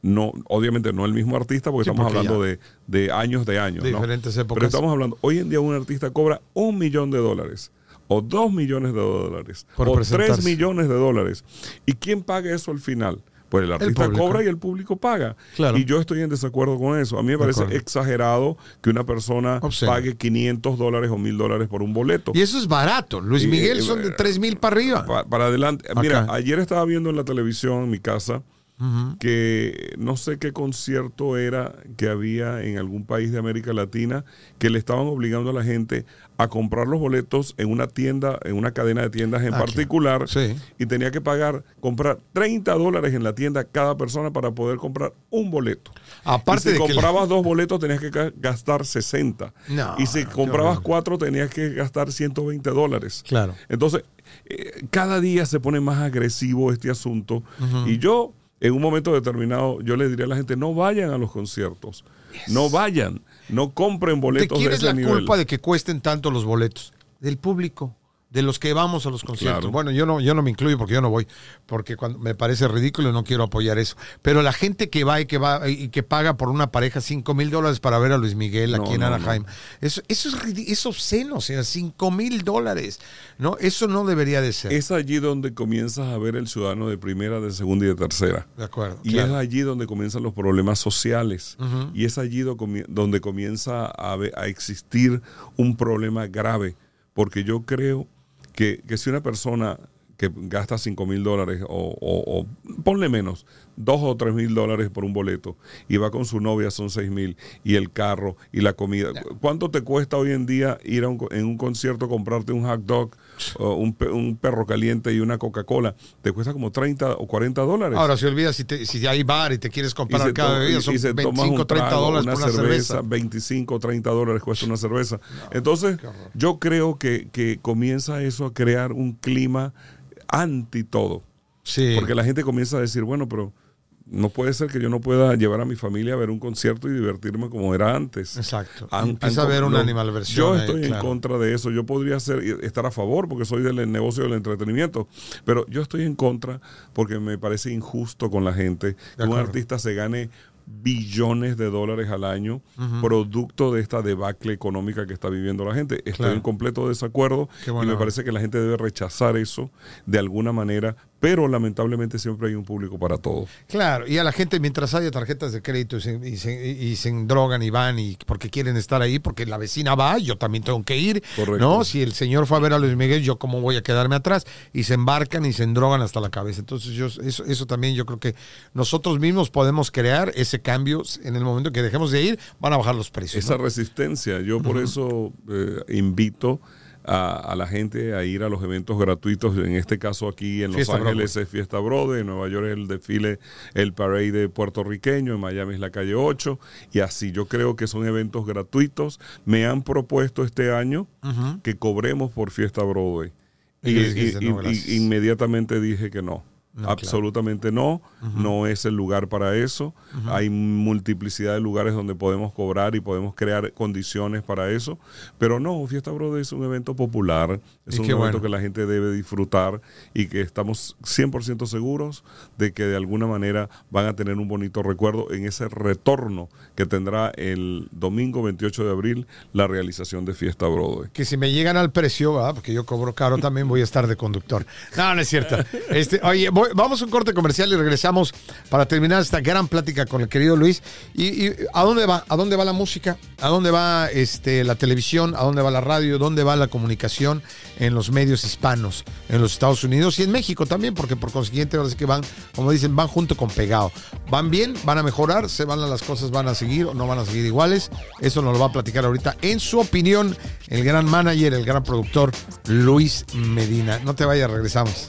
no, obviamente no el mismo artista porque Sí, estamos porque hablando de, de años de años. De ¿no? diferentes épocas. Pero estamos hablando, hoy en día un artista cobra un millón de dólares, o dos millones de dólares, Por o tres presentarse. millones de dólares. ¿Y quién paga eso al final? Pues el artista cobra y el público paga. Claro. Y yo estoy en desacuerdo con eso. A mí me parece exagerado que una persona pague 500 dólares o 1000 dólares por un boleto. Y eso es barato. Luis Miguel eh, son de eh, 3 mil para arriba. Pa- para adelante. Mira, ayer estaba viendo en la televisión en mi casa que no sé qué concierto era que había en algún país de América Latina que le estaban obligando a la gente a comprar los boletos en una tienda, en una cadena de tiendas en Aquí. particular Sí. y tenía que pagar, comprar 30 dólares en la tienda cada persona para poder comprar un boleto. Aparte y si de que comprabas dos boletos tenías que ga- gastar 60. No, y si comprabas cuatro tenías que gastar 120 dólares. Claro. Entonces, eh, cada día se pone más agresivo este asunto. Y yo, en un momento determinado, yo le diría a la gente, no vayan a los conciertos. No vayan. No compren ¿De boletos quién de es ese la nivel. culpa de que cuesten tanto los boletos? Del público. De los que vamos a los conciertos. Claro. Bueno, yo no, yo no me incluyo porque yo no voy, porque cuando me parece ridículo y no quiero apoyar eso. Pero la gente que va y que va y que paga por una pareja 5 mil dólares para ver a Luis Miguel No, aquí en no, Anaheim, eso, eso es, obsceno, o sea, 5 mil dólares. ¿no? Eso no debería de ser. Es allí donde comienzas a ver el ciudadano de primera, de segunda y de tercera. de acuerdo. Y claro. es allí donde comienzan los problemas sociales. Y es allí donde comienza a, a existir un problema grave. Porque yo creo que, que si una persona que gasta 5 mil dólares o, o- o ponle menos, 2 o 3 mil dólares por un boleto y va con su novia son 6 mil y el carro y la comida. ¿Cuánto te cuesta hoy en día ir a un, en un concierto comprarte un hot dog, o un, un perro caliente y una Coca-Cola? Te cuesta como 30 o 40 dólares. Ahora, si olvidas, si, te- si hay bar y te quieres comprar se cada bebida, son y se tomas 25, un 30 trago, dólares una por una cerveza, cerveza. 25, 30 dólares cuesta una cerveza. Entonces, yo creo que, que comienza eso a crear un clima anti todo. Sí. Porque la gente comienza a decir, bueno, pero no puede ser que yo no pueda llevar a mi familia a ver un concierto y divertirme como era antes. Exacto. Empieza a ver una animalversión. Yo estoy en contra de eso. Yo podría ser, estar a favor porque soy del negocio del entretenimiento, pero yo estoy en contra porque me parece injusto con la gente que un artista se gane billones de dólares al año, producto de esta debacle económica que está viviendo la gente. Estoy en completo desacuerdo y me parece que la gente debe rechazar eso de alguna manera pero lamentablemente siempre hay un público para todo. Claro, y a la gente mientras haya tarjetas de crédito y se, y se, drogan y van y porque quieren estar ahí, porque la vecina va, yo también tengo que ir, Correcto. ¿no? Si el señor fue a ver a Luis Miguel, yo cómo voy a quedarme atrás y se embarcan y se drogan hasta la cabeza. Entonces yo eso, eso también yo creo que nosotros mismos podemos crear ese cambio en el momento que dejemos de ir, van a bajar los precios. Esa resistencia, yo por eso eh, invito a, la gente a ir a los eventos gratuitos. En este caso aquí en Los Ángeles es Fiesta Brode, en Nueva York es el desfile, el parade puertorriqueño, en Miami es la calle 8 y así. Yo creo que son eventos gratuitos. Me han propuesto este año que cobremos por Fiesta Broadway. y inmediatamente dije que no. Absolutamente no, no es el lugar para eso. Hay multiplicidad de lugares donde podemos cobrar y podemos crear condiciones para eso. Pero no, Fiesta Brother es un evento popular, es un evento que la gente debe disfrutar y que estamos 100% seguros de que de alguna manera van a tener un bonito recuerdo en ese retorno que tendrá el domingo 28 de abril la realización de Fiesta Broadway. Que si me llegan al precio, porque yo cobro caro también voy a estar de conductor. No, no es cierto. Este, oye, voy, vamos a un corte comercial y regresamos para terminar esta gran plática con el querido Luis. ¿Y, a dónde va? ¿A dónde va la música? ¿A dónde va este, la televisión? ¿A dónde va la radio? ¿Dónde va la comunicación en los medios hispanos en los Estados Unidos y en México también? Porque por consiguiente ahora sí que van, como dicen, van junto con pegado. ¿Van bien? ¿Van a mejorar? ¿Se van las cosas? ¿Van a seguir o no van a seguir iguales? Eso nos lo va a platicar ahorita. En su opinión, el gran manager, el gran productor, Luis Medina. No te vayas, regresamos.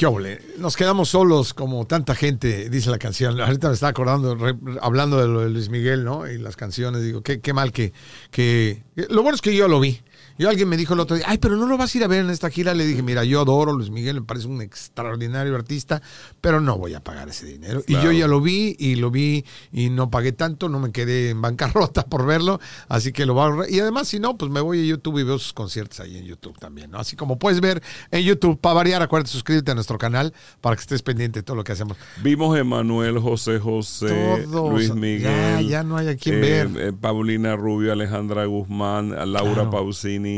¿Qué Nos quedamos solos como tanta gente, dice la canción. Ahorita me estaba acordando, hablando de lo de Luis Miguel, ¿no? Y las canciones, digo, qué, qué mal que, que... Lo bueno es que yo lo vi. Yo alguien me dijo el otro día, ay, pero no lo vas a ir a ver en esta gira. Le dije, mira, yo adoro a Luis Miguel, me parece un extraordinario artista, pero no voy a pagar ese dinero. Y yo ya lo vi y lo vi y no pagué tanto, no me quedé en bancarrota por verlo, así que lo voy a ahorrar. Y además, si no, pues me voy a YouTube y veo sus conciertos ahí en YouTube también, ¿no? Así como puedes ver en YouTube, para variar, acuérdate, suscríbete a nuestro canal para que estés pendiente de todo lo que hacemos. Vimos Emanuel, José José, Luis Miguel. Ya, ya no hay a quien ver. Eh, Paulina Rubio, Alejandra Guzmán, Laura Pausini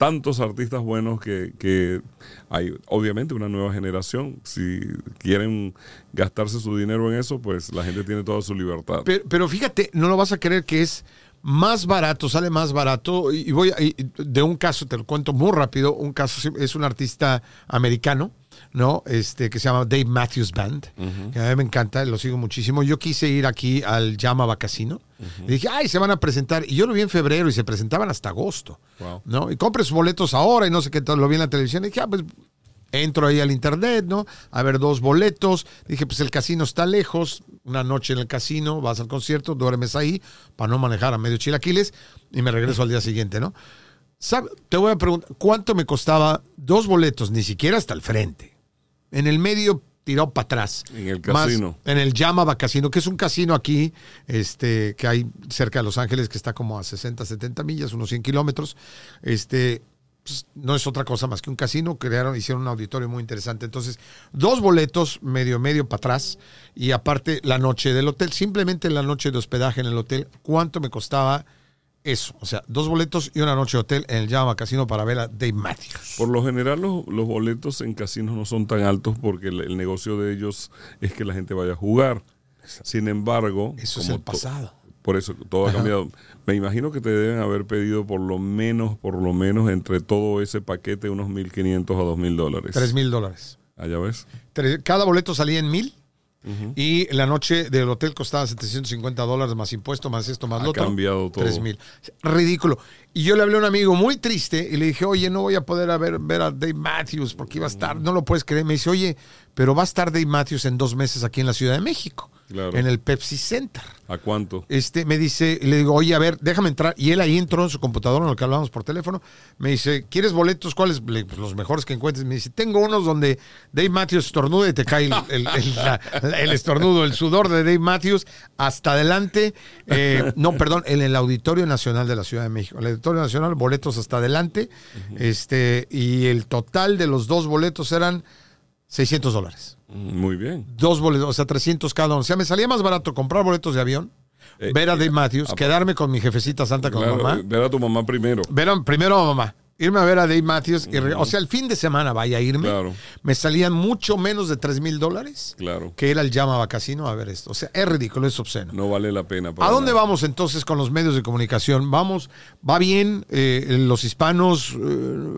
tantos artistas buenos que, hay obviamente una nueva generación. Si quieren gastarse su dinero en eso, pues la gente tiene toda su libertad. Pero, fíjate, no lo vas a creer que es más barato, sale más barato. Y voy de un caso, te lo cuento muy rápido. Un caso es un artista americano ¿no? Este, que se llama Dave Matthews Band, que a mí me encanta, lo sigo muchísimo. Yo quise ir aquí al Llama Casino. Y dije, ay, se van a presentar. Y yo lo vi en febrero y se presentaban hasta agosto. ¿no? Y compre sus boletos ahora y no sé qué, lo vi en la televisión. Y dije, ah, pues entro ahí al internet, ¿no? A ver dos boletos. Dije, pues el casino está lejos. Una noche en el casino, vas al concierto, duermes ahí para no manejar a medio chilaquiles y me regreso al día siguiente, ¿no? Te voy a preguntar, ¿cuánto me costaba dos boletos? Ni siquiera hasta el frente en el medio tirado para atrás. En el casino. en el Yamaba Casino, que es un casino aquí, este, que hay cerca de Los Ángeles, que está como a 60, 70 millas, unos 100 kilómetros. Este, pues, no es otra cosa más que un casino. Crearon, hicieron un auditorio muy interesante. Entonces, dos boletos, medio, medio para atrás. Y aparte, la noche del hotel, simplemente la noche de hospedaje en el hotel, ¿cuánto me costaba? Eso. O sea, dos boletos y una noche de hotel en el Llama Casino para ver a Dave Matthews. Por lo general los, los boletos en casinos no son tan altos porque el, el negocio de ellos es que la gente vaya a jugar. Sin embargo, Eso es el pasado. por eso todo ha cambiado. Me imagino que te deben haber pedido por lo menos, por lo menos entre todo ese paquete unos 1.500 a 2.000 dólares. Tres mil dólares. Allá ves. Tres- Cada boleto salía en Y la noche del hotel costaba 750 dólares más impuesto, más esto, más Ha lo otro. cambiado todo. 3 mil. Ridículo. Y yo le hablé a un amigo muy triste y le dije, oye, no voy a poder a ver, ver a Dave Matthews porque iba a estar, no lo puedes creer. Me dice, oye, pero va a estar Dave Matthews en dos meses aquí en la Ciudad de México, Claro. en el Pepsi Center. ¿A cuánto? Este, me dice, le digo, oye, a ver, déjame entrar. Y él ahí entró en su computadora, en lo que hablábamos por teléfono. Me dice, ¿quieres boletos? ¿Cuáles? Le- pues, los mejores que encuentres. Me dice, tengo unos donde Dave Matthews estornuda y te cae el, el- el- la- el estornudo, el sudor de Dave Matthews hasta adelante. Eh, no, perdón, en el Auditorio Nacional de la Ciudad de México. El Auditorio Nacional, boletos hasta adelante. este Y el total de los dos boletos eran 600 dólares. Mm, Muy bien. Dos boletos, o sea, 300 cada uno. O sea, me salía más barato comprar boletos de avión, Eh, ver a Dave Matthews, ah, quedarme con mi jefecita santa con Claro, mamá, ver a tu mamá primero. ver a- primero a mamá, irme a ver a Dave Matthews, y o sea, el fin de semana vaya a irme, Claro. me salían mucho menos de 3 mil dólares Claro. que ir al Llama Casino a ver esto. O sea, es ridículo, es obsceno. No vale la pena. ¿A dónde nada. vamos entonces con los medios de comunicación? Vamos, va bien, eh, los hispanos eh,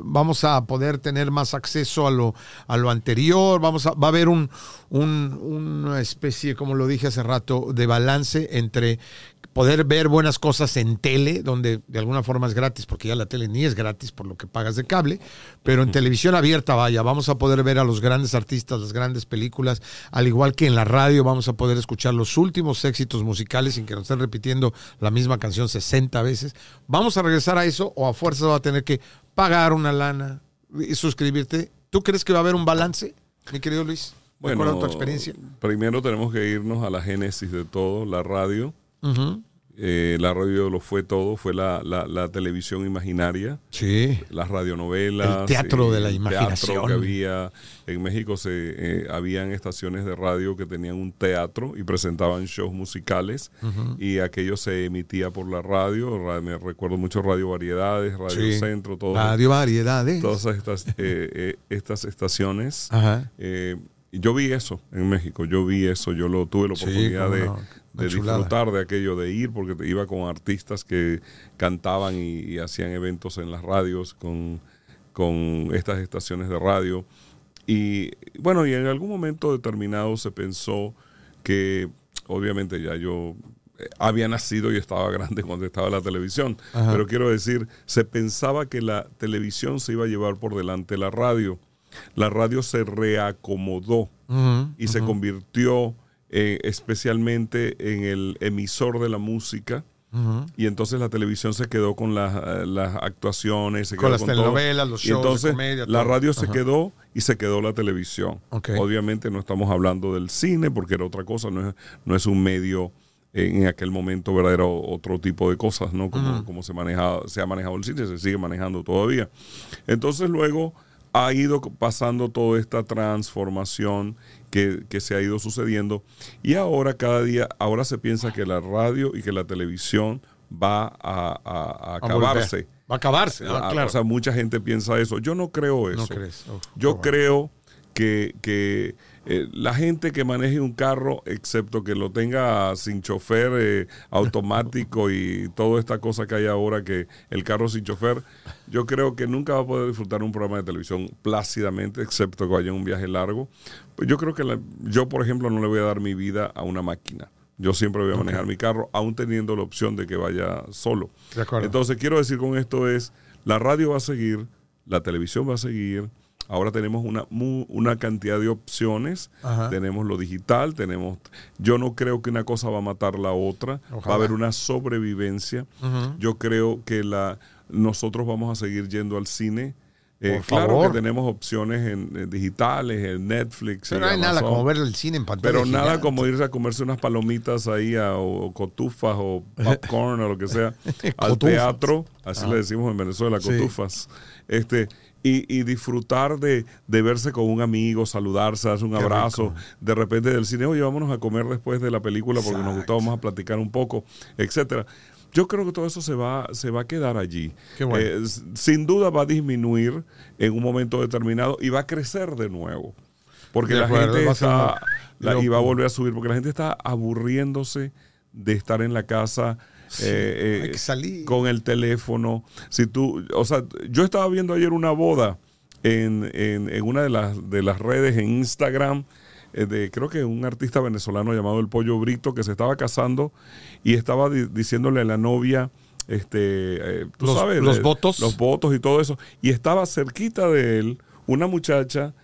vamos a poder tener más acceso a lo, a lo anterior, vamos a, va a haber un, un- una especie, como lo dije hace rato, de balance entre poder ver buenas cosas en tele, donde de alguna forma es gratis, porque ya la tele ni es gratis por lo que pagas de cable, pero en televisión abierta, vaya, vamos a poder ver a los grandes artistas, las grandes películas, al igual que en la radio vamos a poder escuchar los últimos éxitos musicales sin que nos estén repitiendo la misma canción 60 veces. ¿Vamos a regresar a eso o a fuerza va a tener que pagar una lana y suscribirte? ¿Tú crees que va a haber un balance, mi querido Luis? A tu experiencia. Primero tenemos que irnos a la génesis de todo, la radio. Eh, la radio lo fue todo, fue la, la- la televisión imaginaria, Sí. las radionovelas. El teatro de la el imaginación. teatro que había. En México se eh, habían estaciones de radio que tenían un teatro y presentaban shows musicales y aquello se emitía por la radio. Ra- Me recuerdo mucho Radio Variedades, Radio Sí. Centro, todo, Radio Variedades. todas estas, eh, eh, estas estaciones. Ajá. Yo vi eso en México, yo vi eso, yo lo tuve la oportunidad de, no, disfrutar de aquello, de ir, porque iba con artistas que cantaban y, y hacían eventos en las radios con, con estas estaciones de radio. Y bueno, y en algún momento determinado se pensó que, obviamente ya yo eh, había nacido y estaba grande cuando estaba la televisión, Ajá. pero quiero decir, se pensaba que la televisión se iba a llevar por delante la radio. La radio se reacomodó y se convirtió eh, especialmente en el emisor de la música. Y entonces la televisión se quedó con las, las actuaciones, se Con quedó las todo. telenovelas, los Y shows de entonces comedia, la todo. radio se quedó y se quedó la televisión. Obviamente no estamos hablando del cine porque era otra cosa, no es, no es un medio en aquel momento, ¿verdad? Era otro tipo de cosas, ¿no? Como, como se, se ha manejado el cine, se sigue manejando todavía. Entonces luego ha ido pasando toda esta transformación que, que se ha ido sucediendo y ahora cada día, ahora se piensa que la radio y que la televisión va a, a- a A acabarse. Va a acabarse, ah, claro. O sea, mucha gente piensa eso. Yo no creo eso. no crees. Uf, Yo creo que, que, eh, la gente que maneje un carro, excepto que lo tenga sin chofer eh, automático y toda esta cosa que hay ahora, que el carro sin chofer, yo creo que nunca va a poder disfrutar un programa de televisión plácidamente, excepto que vaya en un viaje largo. Yo creo que la- yo, por ejemplo, no le voy a dar mi vida a una máquina. Yo siempre voy a manejar mi carro, aún teniendo la opción de que vaya solo. De. Entonces, quiero decir con esto es, la radio va a seguir, la televisión va a seguir, ahora tenemos una, mu- una cantidad de opciones, Ajá. tenemos lo digital, tenemos, yo no creo que una cosa va a matar la otra, va a haber una sobrevivencia, yo creo que la, nosotros vamos a seguir yendo al cine. Eh, claro favor. que tenemos opciones en, en digitales, en Netflix. Pero no hay nada como ver el cine en pantalla. Pero nada gigante. como irse a comerse unas palomitas ahí a- o, cotufas o popcorn o lo que sea al teatro, así le decimos en Venezuela, Sí. cotufas. Este, y, y disfrutar de, de verse con un amigo, saludarse, darse un Qué abrazo, rico. de repente del cine, oye, vámonos a comer después de la película porque nos gustó, vamos a platicar un poco, etcétera. yo creo que todo eso se va, se va a quedar allí. Qué bueno. Eh, sin duda va a disminuir en un momento determinado y va a crecer de nuevo. Porque De la acuerdo, gente está, la- y va a volver a subir, porque la gente está aburriéndose de estar en la casa. Eh, hay eh, que salir. con el teléfono. Si tú, o sea, yo estaba viendo ayer una boda en, en- en una de las, de las redes en Instagram eh, de creo que un artista venezolano llamado El Pollo Brito que se estaba casando y estaba di- diciéndole a la novia este eh, tú Los- sabes los de- votos. los votos y todo eso y estaba cerquita de él una muchacha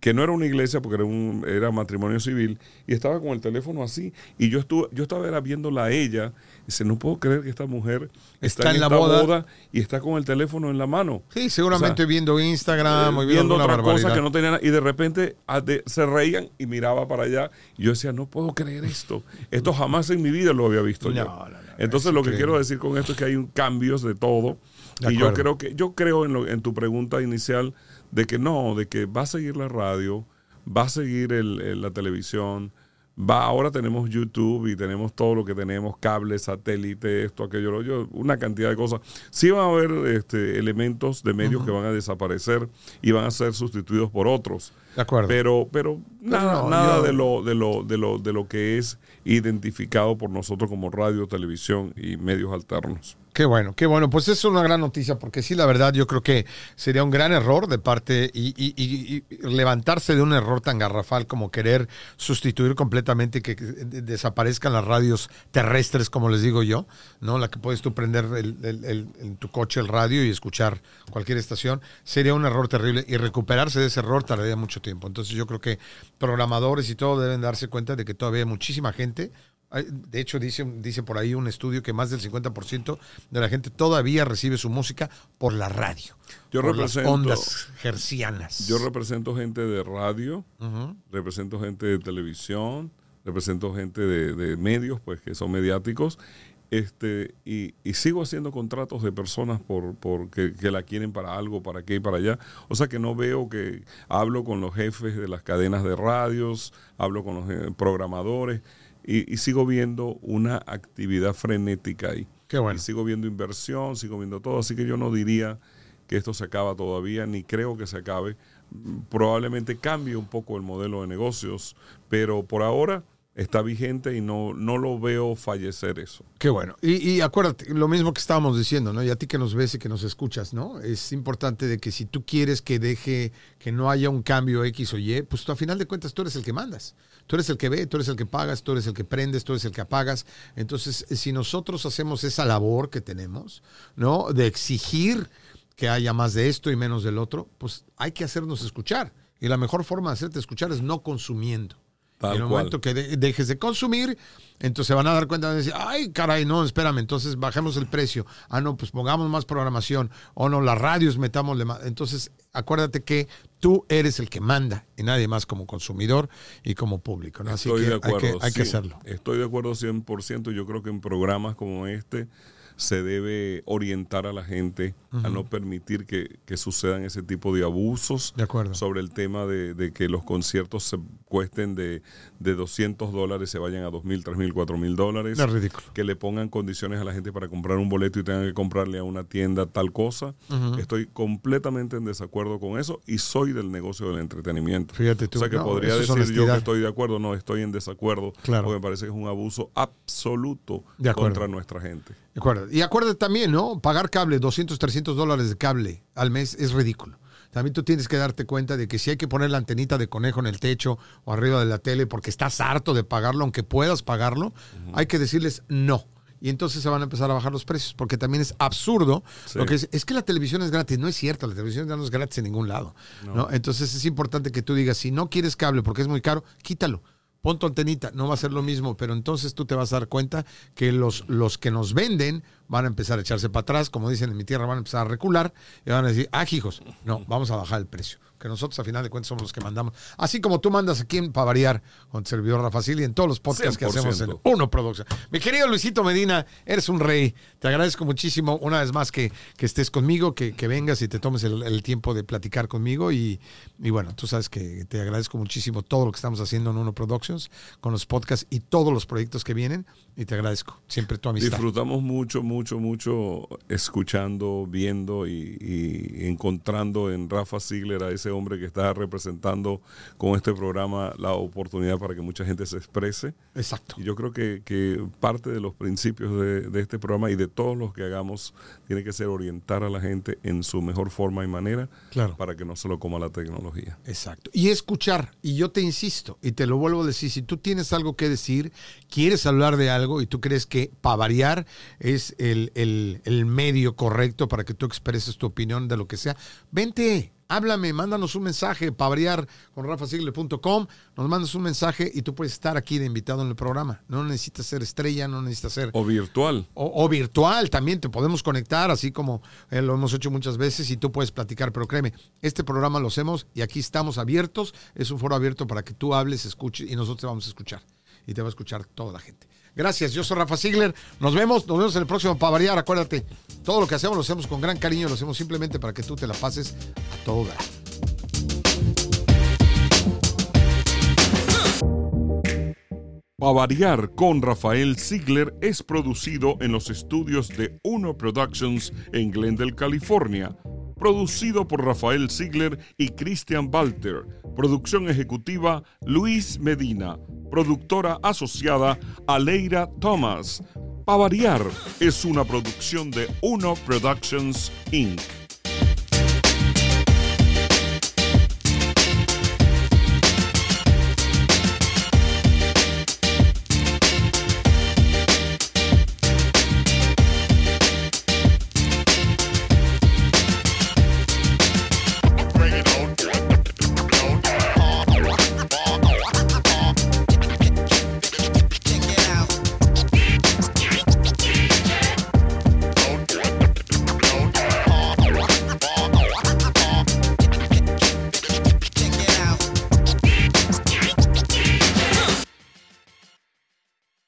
que no era una iglesia porque era un era matrimonio civil y estaba con el teléfono así y yo estuve yo estaba era viéndola a ella dice no puedo creer que esta mujer está, Está en, en la esta boda. boda. y está con el teléfono en la mano Sí, seguramente O sea, viendo Instagram, o eh, viendo, otra cosa que no tenía nada y de repente ah, se reían y miraba para allá y yo decía no puedo creer esto esto jamás en mi vida lo había visto No, yo no, no, entonces es lo que increíble. quiero decir con esto es que hay un cambios de todo De y yo creo que yo creo en, lo- en tu pregunta inicial de que no de que va a seguir la radio va a seguir el- el- la televisión va ahora tenemos YouTube y tenemos todo lo que tenemos cable satélite esto aquello lo yo una cantidad de cosas. Sí van a haber este, elementos de medios que van a desaparecer y van a ser sustituidos por otros De acuerdo. pero pero nada no, nada yo- de lo de lo de lo de lo que es identificado por nosotros como radio televisión y medios alternos Qué bueno, qué bueno. Pues es una gran noticia porque sí, la verdad, yo creo que sería un gran error de parte y, y- y- y levantarse de un error tan garrafal como querer sustituir completamente que que desaparezcan las radios terrestres, como les digo yo, ¿no? La que puedes tú prender el- el- el- en tu coche el radio y escuchar cualquier estación. Sería un error terrible y recuperarse de ese error tardaría mucho tiempo. Entonces yo creo que programadores y todo deben darse cuenta de que todavía hay muchísima gente De hecho, dice, dice por ahí un estudio que más del 50% de la gente todavía recibe su música por la radio. Yo por las represento- ondas gercianas. yo represento gente de radio represento gente de televisión represento gente de, de medios pues que son mediáticos este y, y sigo haciendo contratos de personas por, por que, que la quieren para algo para qué y para allá o sea que no veo que hablo con los jefes de las cadenas de radios hablo con los eh, programadores y, y sigo viendo una actividad frenética ahí Qué bueno. y sigo viendo inversión sigo viendo todo así que yo no diría que esto se acaba todavía, ni creo que se acabe. Probablemente cambie un poco el modelo de negocios, pero por ahora está vigente y no, no lo veo fallecer eso. Qué bueno. Y, acuérdate, lo mismo que estábamos diciendo, ¿no? Y a ti que nos ves y que nos escuchas, ¿no? Es importante de que si tú quieres que deje, que no haya un cambio X o Y, pues tú a final de cuentas tú eres el que mandas. Tú eres el que ve, tú eres el que pagas, tú eres el que prendes, tú eres el que apagas. Entonces, si nosotros hacemos esa labor que tenemos, ¿no? De exigir que haya más de esto y menos del otro, pues hay que hacernos escuchar. Y la mejor forma de hacerte escuchar es no consumiendo. Tal en el cual. momento que de- dejes de consumir, entonces se van a dar cuenta de decir, ay, caray, no, espérame, entonces bajemos el precio. Ah, no, pues pongamos más programación. O no, las radios metámosle más. Entonces, acuérdate que tú eres el que manda y nadie más como consumidor y como público. ¿no? Así Estoy que de hay que, acuerdo. hay que hacerlo. Estoy de acuerdo 100%. Yo creo que en programas como este se debe orientar a la gente a no permitir que, que sucedan ese tipo de abusos De acuerdo. sobre el tema de, de que los conciertos se cuesten de, de 200 dólares, se vayan a 2.000, 3.000, 4.000 dólares. Es ridículo. Que le pongan condiciones a la gente para comprar un boleto y tengan que comprarle a una tienda tal cosa. Estoy completamente en desacuerdo con eso y soy del negocio del entretenimiento. Fíjate tú. O sea que No, podría decir yo que estoy de acuerdo, no, estoy en desacuerdo. Claro. Porque me parece que es un abuso absoluto De contra nuestra gente. De acuerdo. Y acuérdate también, ¿no? Pagar cable, 200, 300 dólares de cable al mes es ridículo. También tú tienes que darte cuenta de que si hay que poner la antenita de conejo en el techo o arriba de la tele porque estás harto de pagarlo, aunque puedas pagarlo, hay que decirles no. Y entonces se van a empezar a bajar los precios, porque también es absurdo. Sí. Lo que es, es que la televisión es gratis. No es cierto, la televisión ya no es gratis en ningún lado. ¿no? Entonces es importante que tú digas, si no quieres cable porque es muy caro, quítalo. Pon tu antenita, no va a ser lo mismo, pero entonces tú te vas a dar cuenta que los, los que nos venden van a empezar a echarse para atrás, como dicen en mi tierra, van a empezar a recular y van a decir, ah, hijos, no, vamos a bajar el precio. Que nosotros, a final de cuentas, somos los que mandamos. Así como tú mandas aquí en para variar con tu servidor Rafa Silva y en todos los podcasts que hacemos en 100%. Uno Producción. Mi querido Luisito Medina, eres un rey. Te agradezco muchísimo una vez más que, que estés conmigo, que, que vengas y te tomes el, el tiempo de platicar conmigo. Y, y bueno, tú sabes que te agradezco muchísimo todo lo que estamos haciendo en Uno Productions, con los podcasts y todos los proyectos que vienen. Y te agradezco siempre tu amistad. Disfrutamos mucho, mucho mucho, escuchando, viendo y, encontrando en Rafa Ziegler a ese hombre que está representando con este programa la oportunidad para que mucha gente se exprese. Exacto. Y yo creo que, que parte de los principios de, de, este programa y de todos los que hagamos tiene que ser orientar a la gente en su mejor forma y manera claro. para que no se lo coma la tecnología. Exacto. Y escuchar. Y yo te insisto, y te lo vuelvo a decir, si tú tienes algo que decir, quieres hablar de algo y tú crees que para variar es el, el, medio correcto para que tú expreses tu opinión de lo que sea, vente, háblame, mándanos un mensaje para variar con rafasigler.com, nos mandas un mensaje y tú puedes estar aquí de invitado en el programa. No necesitas ser estrella, no necesitas ser... O virtual. O, virtual también, te podemos conectar, así como eh, lo hemos hecho muchas veces y tú puedes platicar, pero créeme, este programa lo hacemos y aquí estamos abiertos, es un foro abierto para que tú hables, escuches y nosotros te vamos a escuchar. Y te va a escuchar toda la gente. Gracias, yo soy Rafa Ziegler. Nos vemos, nos vemos en el próximo para. Acuérdate, todo lo que hacemos lo hacemos con gran cariño, lo hacemos simplemente para que tú te la pases a todo dar. Para variar con Rafael Ziegler es producido en los estudios de Uno Productions en Glendale, California. Producido por Rafael Ziegler y Christian Walter. Producción ejecutiva Luis Medina productora asociada Aleira Thomas. Para variar, es una producción de Uno Productions Inc.